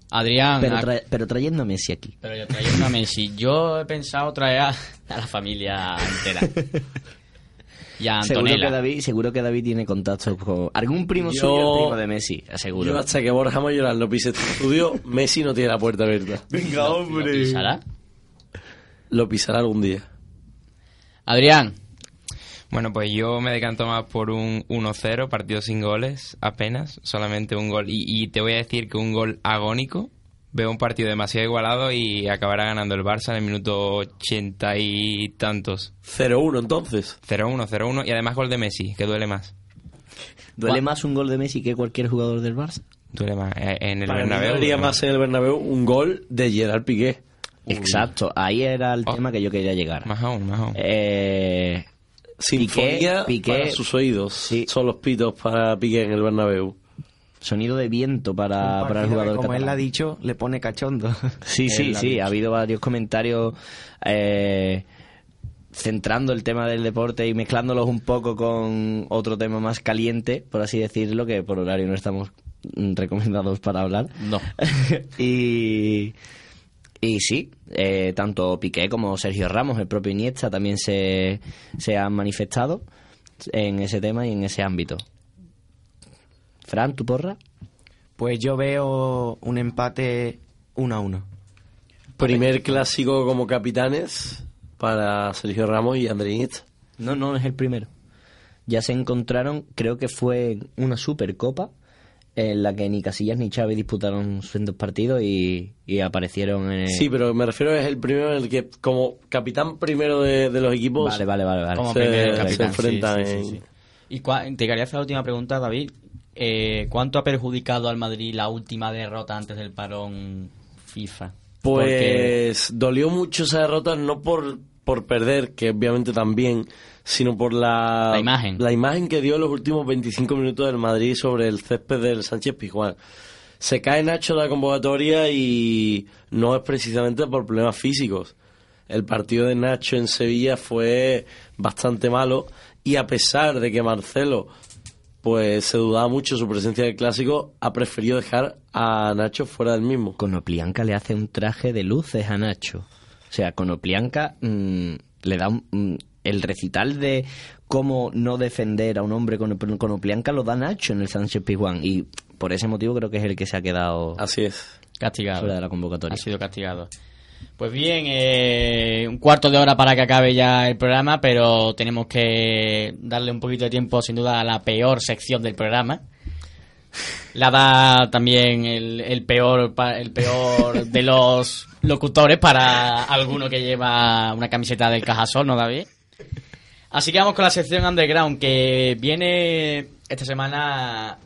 Adrián, Pero, a- tra- pero trayendo a Messi aquí. pero yo traigo una Messi. Yo he pensado traer a, (laughs) a la familia entera. (laughs) Y a Seguro que, Antonella. David, seguro que David tiene contacto con algún primo Yo- suyo, el primo de Messi, seguro. Yo hasta que Borja Mayoral no pise este estudio, Messi no tiene la puerta abierta. (laughs) Venga, ¿Lo pisará? Lo pisará algún día. Adrián, Bueno, pues yo me decanto más por un 1-0, partido sin goles, apenas, solamente un gol. Y, y te voy a decir que un gol agónico. Veo un partido demasiado igualado y acabará ganando el Barça en el minuto 80 y tantos. 0-1 entonces. 0-1, 0-1 y además gol de Messi, que duele más. ¿Duele más un gol de Messi que cualquier jugador del Barça? Duele más. Eh, En el Para Bernabéu. duele más en el Bernabéu un gol de Gerard Piqué. Exacto, ahí era el Oh. tema que yo quería llegar. Más aún, más aún. Eh, Sinfonía Piqué- para sus oídos. Sí. Son los pitos para Piqué en el Bernabéu. sonido de viento para, para el jugador como él catalán. ha dicho, le pone cachondo. (laughs) Sí, Él (laughs) sí, sí. dicho. Ha habido varios comentarios eh, centrando el tema del deporte y mezclándolos un poco con otro tema más caliente, por así decirlo, que por horario no estamos mm, recomendados para hablar. No. (laughs) y, y sí, eh, tanto Piqué como Sergio Ramos, el propio Iniesta, también se, se han manifestado en ese tema y en ese ámbito. Fran, ¿tu porra? Pues yo veo un empate 1 a 1. Primer clásico como capitanes para Sergio Ramos y André Iniesta. No, no es el primero. Ya se encontraron, creo que fue una Supercopa en la que ni Casillas ni Xavi disputaron sus dos partidos y, y aparecieron en el... Sí, pero me refiero es el primero en el que como capitán primero de, de los equipos Vale, vale, vale. vale. Como se, primer se capitán, enfrentan sí, sí, en- sí, sí. Y cua- te quería hacer la última pregunta, David. Eh, ¿Cuánto ha perjudicado al Madrid la última derrota antes del parón FIFA? Porque- Pues dolió mucho esa derrota no por, por perder, que obviamente también, sino por la, La imagen. la imagen que dio los últimos 25 minutos del Madrid sobre el césped del Sánchez Pizjuán. Se cae Nacho de la convocatoria y no es precisamente por problemas físicos. El partido de Nacho en Sevilla fue bastante malo y a pesar de que Marcelo pues se dudaba mucho su presencia del clásico, ha preferido dejar a Nacho fuera del mismo. Conoplianca le hace un traje de luces a Nacho. O sea, Conoplianca mm, le da un- mm, el recital de cómo no defender a un hombre con Conoplianca lo da Nacho en el Sánchez Pizjuán y por ese motivo creo que es el que se ha quedado Así es. Castigado. fuera de la convocatoria. Ha sido castigado. Pues bien, eh, un cuarto de hora para que acabe ya el programa, pero tenemos que darle un poquito de tiempo, sin duda, a la peor sección del programa. La da también el, el peor el peor de los locutores para alguno que lleva una camiseta del Cajasol, ¿no, David? Así que vamos con la sección underground, que viene esta semana...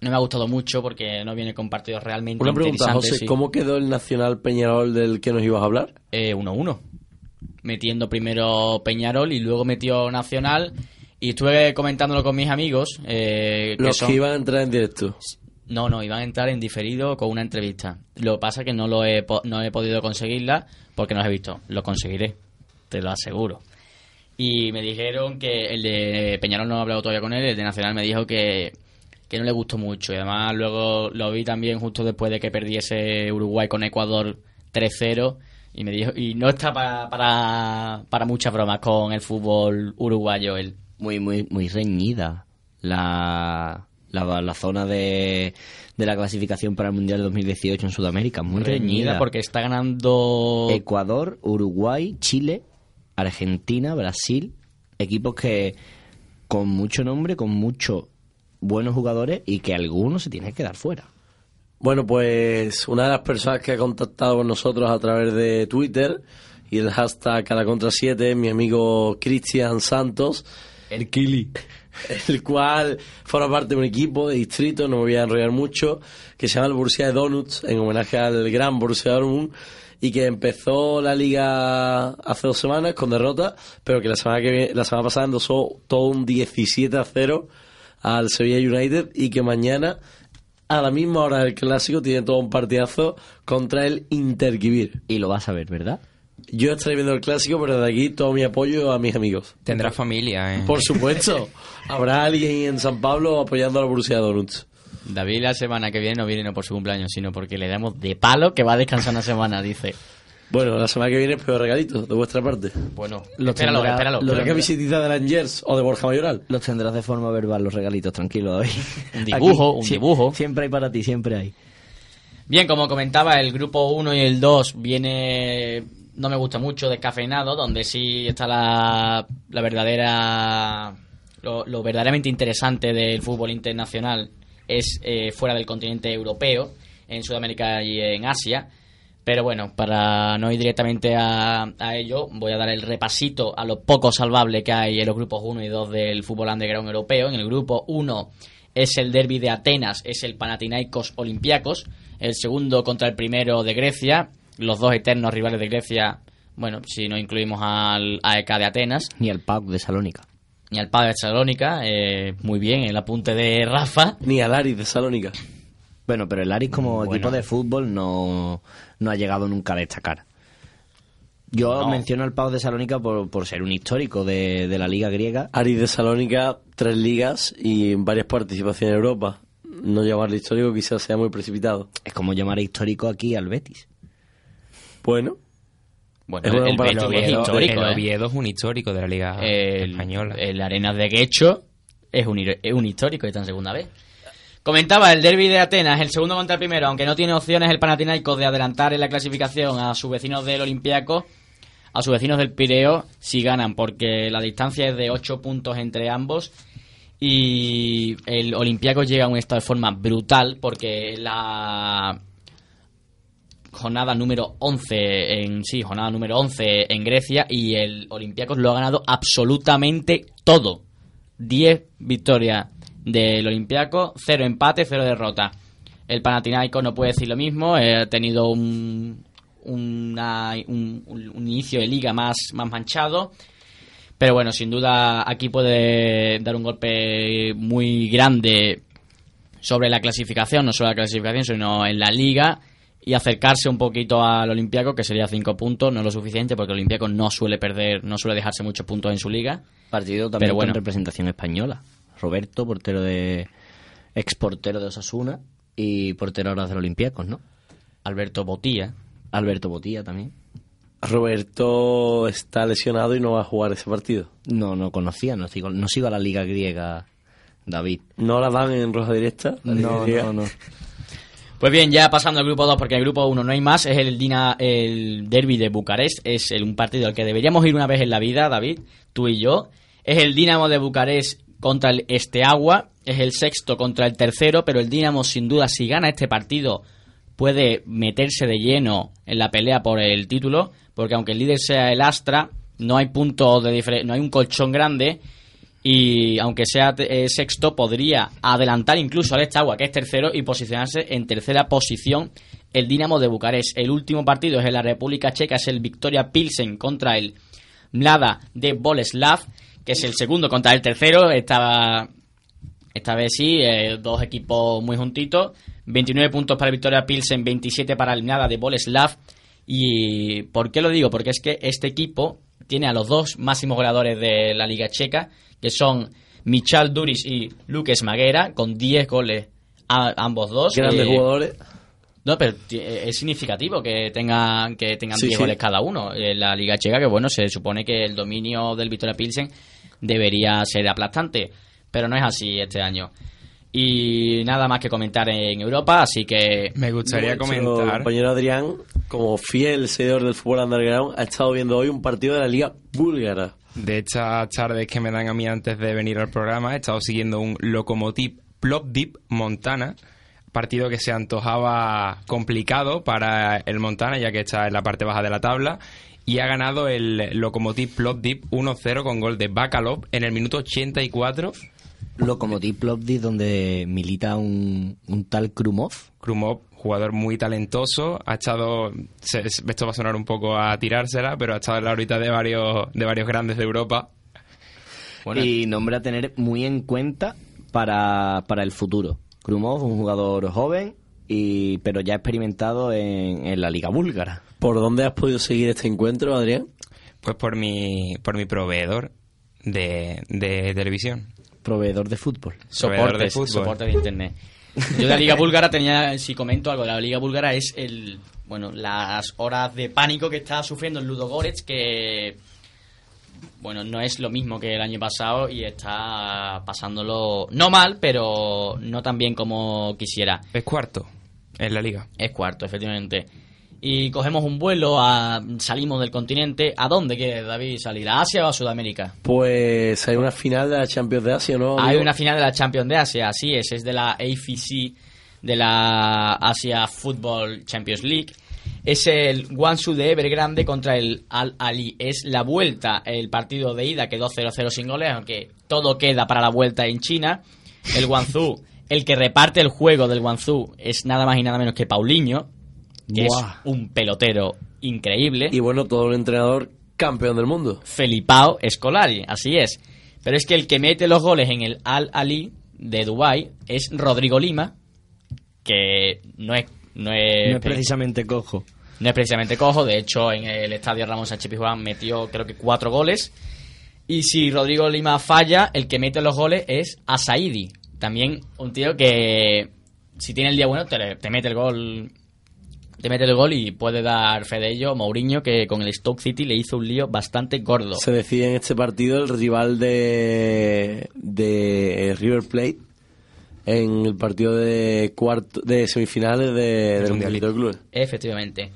No me ha gustado mucho porque no viene con partidos realmente Una pregunta. José, sí. ¿cómo quedó el Nacional Peñarol del que nos ibas a hablar? Eh, 1-1. Metiendo primero Peñarol y luego metió Nacional. Y estuve comentándolo con mis amigos. eh, que Los son- que iban a entrar en directo. No, no, iban a entrar en diferido con una entrevista. Lo que pasa es que no, lo he, po- no he podido conseguirla porque no los he visto. Lo conseguiré, te lo aseguro. Y me dijeron que el de Peñarol no he hablado todavía con él, el de Nacional me dijo que, que no le gustó mucho. Y además luego lo vi también justo después de que perdiese Uruguay con Ecuador 3-0. Y me dijo, y no está pa- para, para muchas bromas con el fútbol uruguayo él. Muy, muy, muy reñida la, la, la zona de, de la clasificación para el Mundial 2018 en Sudamérica. Muy reñida. porque está ganando Ecuador, Uruguay, Chile, Argentina, Brasil, equipos que con mucho nombre, con muchos buenos jugadores y que algunos se tienen que quedar fuera. Bueno, pues una de las personas que ha contactado con nosotros a través de Twitter y el hashtag a la contra 7 mi amigo Cristian Santos. El Kili. (laughs) El cual forma parte de un equipo de distrito, no me voy a enrollar mucho, que se llama el Borussia de Donuts, en homenaje al gran Borussia Dortmund, y que empezó la liga hace dos semanas con derrota, pero que la semana que viene- la semana pasada endosó todo un 17 a 0 al Sevilla United y que mañana a la misma hora del clásico tiene todo un partidazo contra el Interquivir. Y lo vas a ver, ¿verdad? Yo estaré viendo el clásico, pero de aquí todo mi apoyo a mis amigos. Tendrá familia, ¿eh? Por supuesto. (laughs) Habrá alguien en San Pablo apoyando a la Borussia Donuts. David la semana que viene no viene no por su cumpleaños, sino porque le damos de palo que va a descansar una semana, dice. Bueno, la semana que viene espero regalitos de vuestra parte. Bueno, Lo espéralo, tendrá- espéralo. lo ¿Una camiseta de Rangers o de Borja Mayoral? Los tendrás de forma verbal, los regalitos, tranquilo, David. Un (laughs) dibujo, un dibujo. Siempre hay para ti, siempre hay. Bien, como comentaba, el grupo 1 y el 2 viene, no me gusta mucho, descafeinado, donde sí está la, la verdadera, lo, lo verdaderamente interesante del fútbol internacional es eh, fuera del continente europeo, en Sudamérica y en Asia. Pero bueno, para no ir directamente a, a ello, voy a dar el repasito a lo poco salvable que hay en los grupos 1 y 2 del fútbol underground europeo. En el grupo 1 es el derby de Atenas, es el Panathinaikos Olympiacos. El segundo contra el primero de Grecia. Los dos eternos rivales de Grecia, bueno, si no incluimos al AEK de Atenas. Ni el PAOK de Salónica. Ni al PAOK de Salónica. eh, muy bien, el apunte de Rafa. Ni al Aris de Salónica. Bueno, pero el Aris como Bueno. equipo de fútbol no, no ha llegado nunca a destacar. Yo No. menciono al PAOK de Salónica por, por ser un histórico de, de la liga griega. Aris de Salónica, tres ligas y varias participaciones en Europa. no llamarle histórico quizás sea muy precipitado. Es como llamar histórico aquí al Betis. Bueno, Bueno, una el comparación. Betis es Oviedo- histórico, el ¿eh? Oviedo es un histórico de la Liga el, Española. el Arenas de Guecho es un, es un histórico y está en segunda vez. Comentaba el derby de Atenas, el segundo contra el primero, aunque no tiene opciones el Panathinaikos de adelantar en la clasificación a sus vecinos del Olympiacos, a sus vecinos del Pireo, si ganan, porque la distancia es de 8 puntos entre ambos y el Olympiacos llega a un estado de forma brutal porque la jornada número 11 en sí, jornada número 11 en Grecia y el Olympiacos lo ha ganado absolutamente todo. 10 victorias del Olympiacos, 0 empate, 0 derrota. El Panathinaikos no puede decir lo mismo, eh, ha tenido un, un inicio de liga más, más manchado. Pero bueno, sin duda aquí puede dar un golpe muy grande sobre la clasificación, no solo la clasificación, sino en la liga y acercarse un poquito al Olympiaco, que sería cinco puntos, no lo suficiente, porque el Olympiaco no suele perder, no suele dejarse muchos puntos en su liga. Partido también Pero bueno. con representación española. Roberto, portero de. ex portero de Osasuna y portero ahora del Olympiacos, ¿no? Alberto Botía. Alberto Botía también. Roberto está lesionado y no va a jugar ese partido. No, no conocía, no sigo, no sigo a la liga griega, David. ¿No la dan en roja directa? No, griega? no, no. (laughs) Pues bien, ya pasando al grupo 2, porque el grupo 1 no hay más, es el Dina, el derby de Bucarest, es el- un partido al que deberíamos ir una vez en la vida, David, tú y yo. Es el Dinamo de Bucarest contra el Esteagua, es el sexto contra el tercero, pero el Dinamo sin duda si gana este partido puede meterse de lleno en la pelea por el título, porque aunque el líder sea el Astra, no hay puntos de no hay un colchón grande y aunque sea eh, sexto podría adelantar incluso al Estagua que es tercero y posicionarse en tercera posición el Dinamo de Bucarest. El último partido es en la República Checa, es el Victoria Pilsen contra el Mlada de Boleslav, que es el segundo contra el tercero. Esta, esta vez sí, eh, dos equipos muy juntitos. 29 puntos para Victoria Pilsen, 27 para el Mlada de Boleslav. ¿Y por qué lo digo? Porque es que este equipo tiene a los dos máximos goleadores de la Liga Checa, que son Michal Duris y Luques Maguera, con 10 goles a, ambos dos. Grandes Eh, jugadores. no, pero eh, es significativo que tengan que tengan Sí, 10 sí. goles cada uno. En la Liga Checa, que bueno, se supone que el dominio del Victoria Pilsen debería ser aplastante, pero no es así este año. Y nada más que comentar en Europa, así que Me gustaría comentar. compañero Adrián, como fiel seguidor del fútbol underground, ha estado viendo hoy un partido de la Liga Búlgara. De estas tardes que me dan a mí antes de venir al programa, he estado siguiendo un Lokomotiv Plovdiv Montana, partido que se antojaba complicado para el Montana, ya que está en la parte baja de la tabla, y ha ganado el Lokomotiv Plovdiv 1-0 con gol de Bakalov en el minuto 84. Lokomotiv Plovdiv, donde milita un, un tal Krumov. Krumov, jugador muy talentoso, ha estado, se- esto va a sonar un poco a tirársela, pero ha estado en la órbita de varios, de varios grandes de Europa. y nombre a tener muy en cuenta para, para el futuro. Krumov, un jugador joven, y pero ya experimentado en, en la liga búlgara. ¿Por dónde has podido seguir este encuentro, Adrián? Pues por mi, por mi proveedor de, de televisión. Proveedor de fútbol. Proveedor de fútbol. soportes de internet. Yo de la Liga Búlgara tenía, si comento algo, la Liga Búlgara es el, bueno, las horas de pánico que está sufriendo el Ludogorets, que, bueno, no es lo mismo que el año pasado y está pasándolo, no mal, pero no tan bien como quisiera. Es cuarto en la liga. Es cuarto, efectivamente. Y cogemos un vuelo, a, salimos del continente. ¿A dónde quiere David salir? ¿A Asia o a Sudamérica? Pues hay una final de la Champions de Asia, ¿no? Hay una final de la Champions de Asia, así es, es de la AFC, de la Asia Football Champions League. Es el Guangzhou de Evergrande contra el Al Ali. Es la vuelta, el partido de ida quedó 0-0 sin goles, aunque todo queda para la vuelta en China. El Guangzhou, el que reparte el juego del Guangzhou es nada más y nada menos que Paulinho, que Buah. es un pelotero increíble. Y bueno, todo el entrenador campeón del mundo. Felipao Escolari, así es. Pero es que el que mete los goles en el Al Ali de Dubai es Rodrigo Lima, que no es no es, No es precisamente cojo. no es precisamente cojo, de hecho en el estadio Ramón Sánchez Pizjuán metió creo que cuatro goles. Y si Rodrigo Lima falla, el que mete los goles es Asaidi, También un tío que si tiene el día bueno te, te mete el gol te mete el gol y puede dar fe de ello Mourinho que con el Stoke City le hizo un lío bastante gordo. Se decide en este partido el rival de, de River Plate en el partido de cuarto de semifinales de, del Mundialito de Clubes. Efectivamente.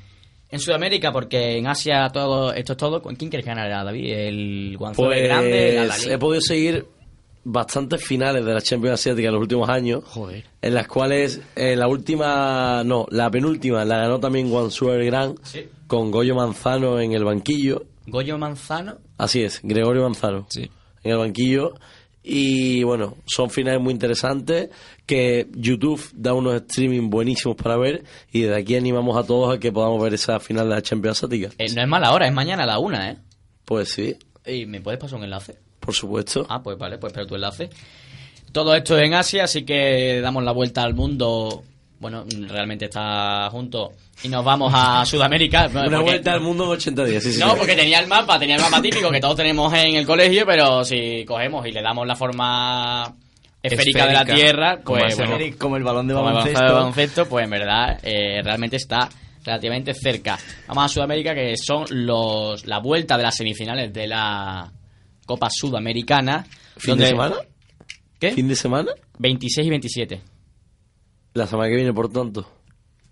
En Sudamérica, porque en Asia todo esto es todo. ¿Con quién quieres ganar, David? ¿El Guangzhou Pues el Grande? ¿La Lali? he podido seguir bastantes finales de la Champions Asiática en los últimos años, Joder. en las cuales eh, la última, no, la penúltima la ganó también Guangzhou el Gran Sí. con Goyo Manzano en el banquillo. Goyo Manzano. Así es, Gregorio Manzano. En el banquillo. Y bueno, son finales muy interesantes que YouTube da unos streaming buenísimos para ver y desde aquí animamos a todos a que podamos ver esa final de la Champions Asiática. Eh, no es mala hora, es mañana a la una, ¿eh? Pues sí, ¿Y me puedes pasar un enlace? Por supuesto. Ah, pues vale, pues espero tu enlace. Todo esto en Asia, así que damos la vuelta al mundo. Bueno, realmente está junto. Y nos vamos a (laughs) Sudamérica. Una porque- vuelta al mundo en 80 días, sí, sí. No, porque tenía el mapa, tenía el mapa típico que todos tenemos en el colegio, pero si cogemos y le damos la forma esférica, de la. Tierra, pues bueno, como el balón como el de baloncesto, pues en verdad eh, realmente está relativamente cerca. Vamos a Sudamérica, que son los la vuelta de las semifinales de la Copa Sudamericana. ¿Fin donde- de semana? ¿Qué? ¿Fin de semana? 26 y 27. La semana que viene, por tanto.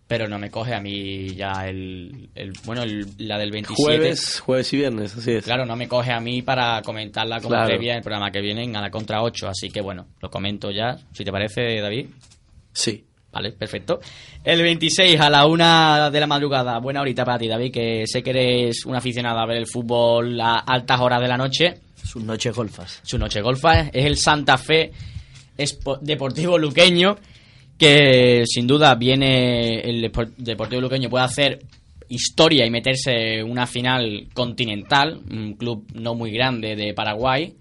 Pero no me coge a mí ya el, el- bueno, el- la del 27. Jueves, jueves y viernes, así es. Claro, no me coge a mí para comentarla como Claro. previa en el programa que viene a la contra 8, así que bueno, lo comento ya, si te parece, David. Sí. Vale, perfecto. El 26 a la una de la madrugada, buena horita para ti, David, que sé que eres un aficionado a ver el fútbol a altas horas de la noche. Sus noches golfas. Su noche golfa es el Santa Fe Deportivo Luqueño, que sin duda viene el Deportivo Luqueño puede hacer historia y meterse en una final continental, un club no muy grande de Paraguay.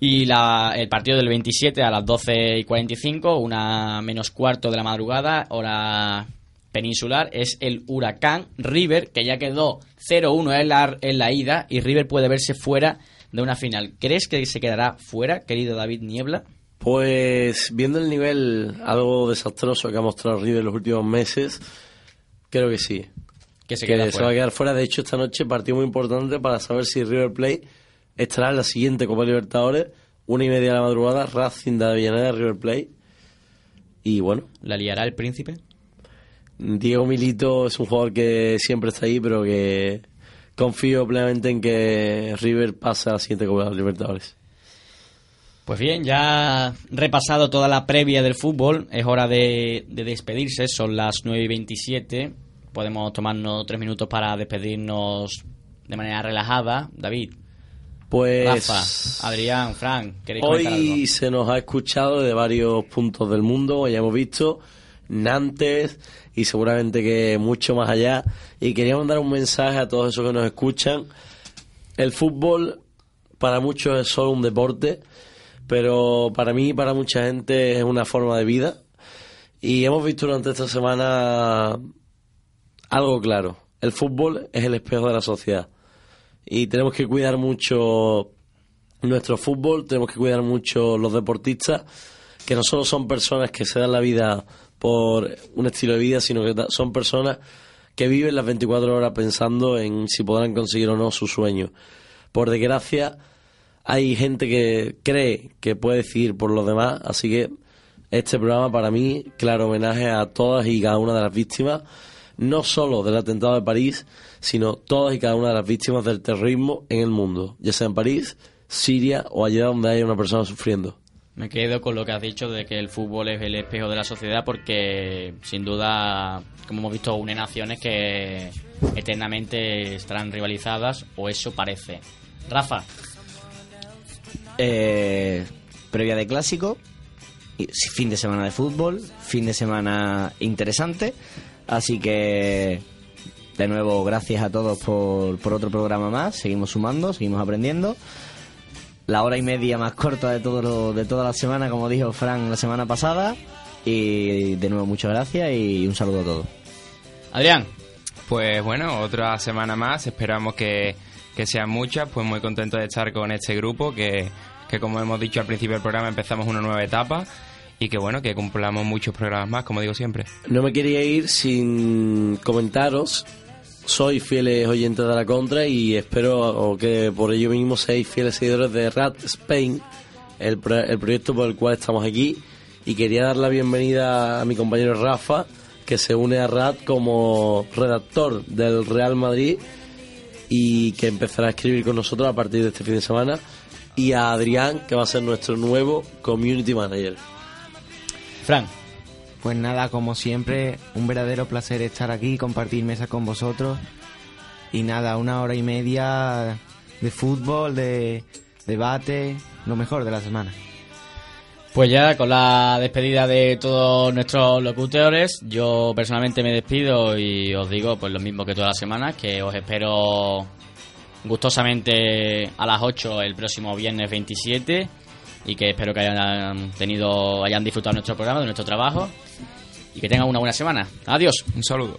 Y la- el partido del 27 a las 12 y 45, una menos cuarto de la madrugada, hora peninsular, es el Huracán River, que ya quedó 0-1 en la, en la ida y River puede verse fuera de una final. ¿Crees que se quedará fuera, querido David Niebla? Pues viendo el nivel algo desastroso que ha mostrado River en los últimos meses, creo que sí. Que se que queda se fuera. va a quedar fuera. De hecho, esta noche partido muy importante para saber si River Plate estará en la siguiente Copa Libertadores, una y media de la madrugada, Racing de Avellaneda, River Plate. Y bueno, ¿La liará el príncipe? Diego Milito es un jugador que siempre está ahí, pero que confío plenamente en que River pase a la siguiente Copa Libertadores. Pues bien, ya repasado toda la previa del fútbol, es hora de, de despedirse, son las 9 y 27, podemos tomarnos tres minutos para despedirnos de manera relajada. David, Pues Rafa, Adrián, Frank, ¿queréis comentar algo? Hoy se nos ha escuchado de varios puntos del mundo, ya hemos visto Nantes y seguramente que mucho más allá. Y queríamos dar un mensaje a todos esos que nos escuchan. El fútbol para muchos es solo un deporte, pero para mí y para mucha gente es una forma de vida. Y hemos visto durante esta semana algo claro. El fútbol es el espejo de la sociedad. Y tenemos que cuidar mucho nuestro fútbol, tenemos que cuidar mucho los deportistas, que no solo son personas que se dan la vida por un estilo de vida, sino que son personas que viven las 24 horas pensando en si podrán conseguir o no su sueño. Por desgracia, hay gente que cree que puede decidir por los demás, así que este programa para mí, claro homenaje a todas y cada una de las víctimas, no solo del atentado de París, sino todas y cada una de las víctimas del terrorismo en el mundo, ya sea en París, Siria o allá donde haya una persona sufriendo. Me quedo con lo que has dicho de que el fútbol es el espejo de la sociedad porque sin duda, como hemos visto, une naciones que eternamente estarán rivalizadas o eso parece. Rafa, Eh, previa de clásico, fin de semana de fútbol, fin de semana interesante. Así que, de nuevo, gracias a todos por, por otro programa más. Seguimos sumando, seguimos aprendiendo. La hora y media más corta de, todo lo- de toda la semana, como dijo Fran la semana pasada. Y de nuevo, muchas gracias y un saludo a todos. Adrián. Pues bueno, otra semana más, esperamos que, que sean muchas, pues muy contento de estar con este grupo, que, que como hemos dicho al principio del programa empezamos una nueva etapa y que bueno, que cumplamos muchos programas más, como digo siempre. No me quería ir sin comentaros. Soy fieles oyentes de la contra y espero que por ello mismo seáis fieles seguidores de Rat Spain, el, el proyecto por el cual estamos aquí. Y quería dar la bienvenida a mi compañero Rafa, que se une a Rat como redactor del Real Madrid y que empezará a escribir con nosotros a partir de este fin de semana. Y a Adrián, que va a ser nuestro nuevo community manager. Fran. Pues nada, como siempre, un verdadero placer estar aquí compartir mesa con vosotros. Y nada, una hora y media de fútbol, de debate, lo mejor de la semana. Pues ya con la despedida de todos nuestros locutores, yo personalmente me despido y os digo pues lo mismo que todas las semanas, que os espero gustosamente a las 8 el próximo viernes 27 y que espero que hayan tenido hayan disfrutado de nuestro programa, de nuestro trabajo y que tengan una buena semana. Adiós. Un saludo.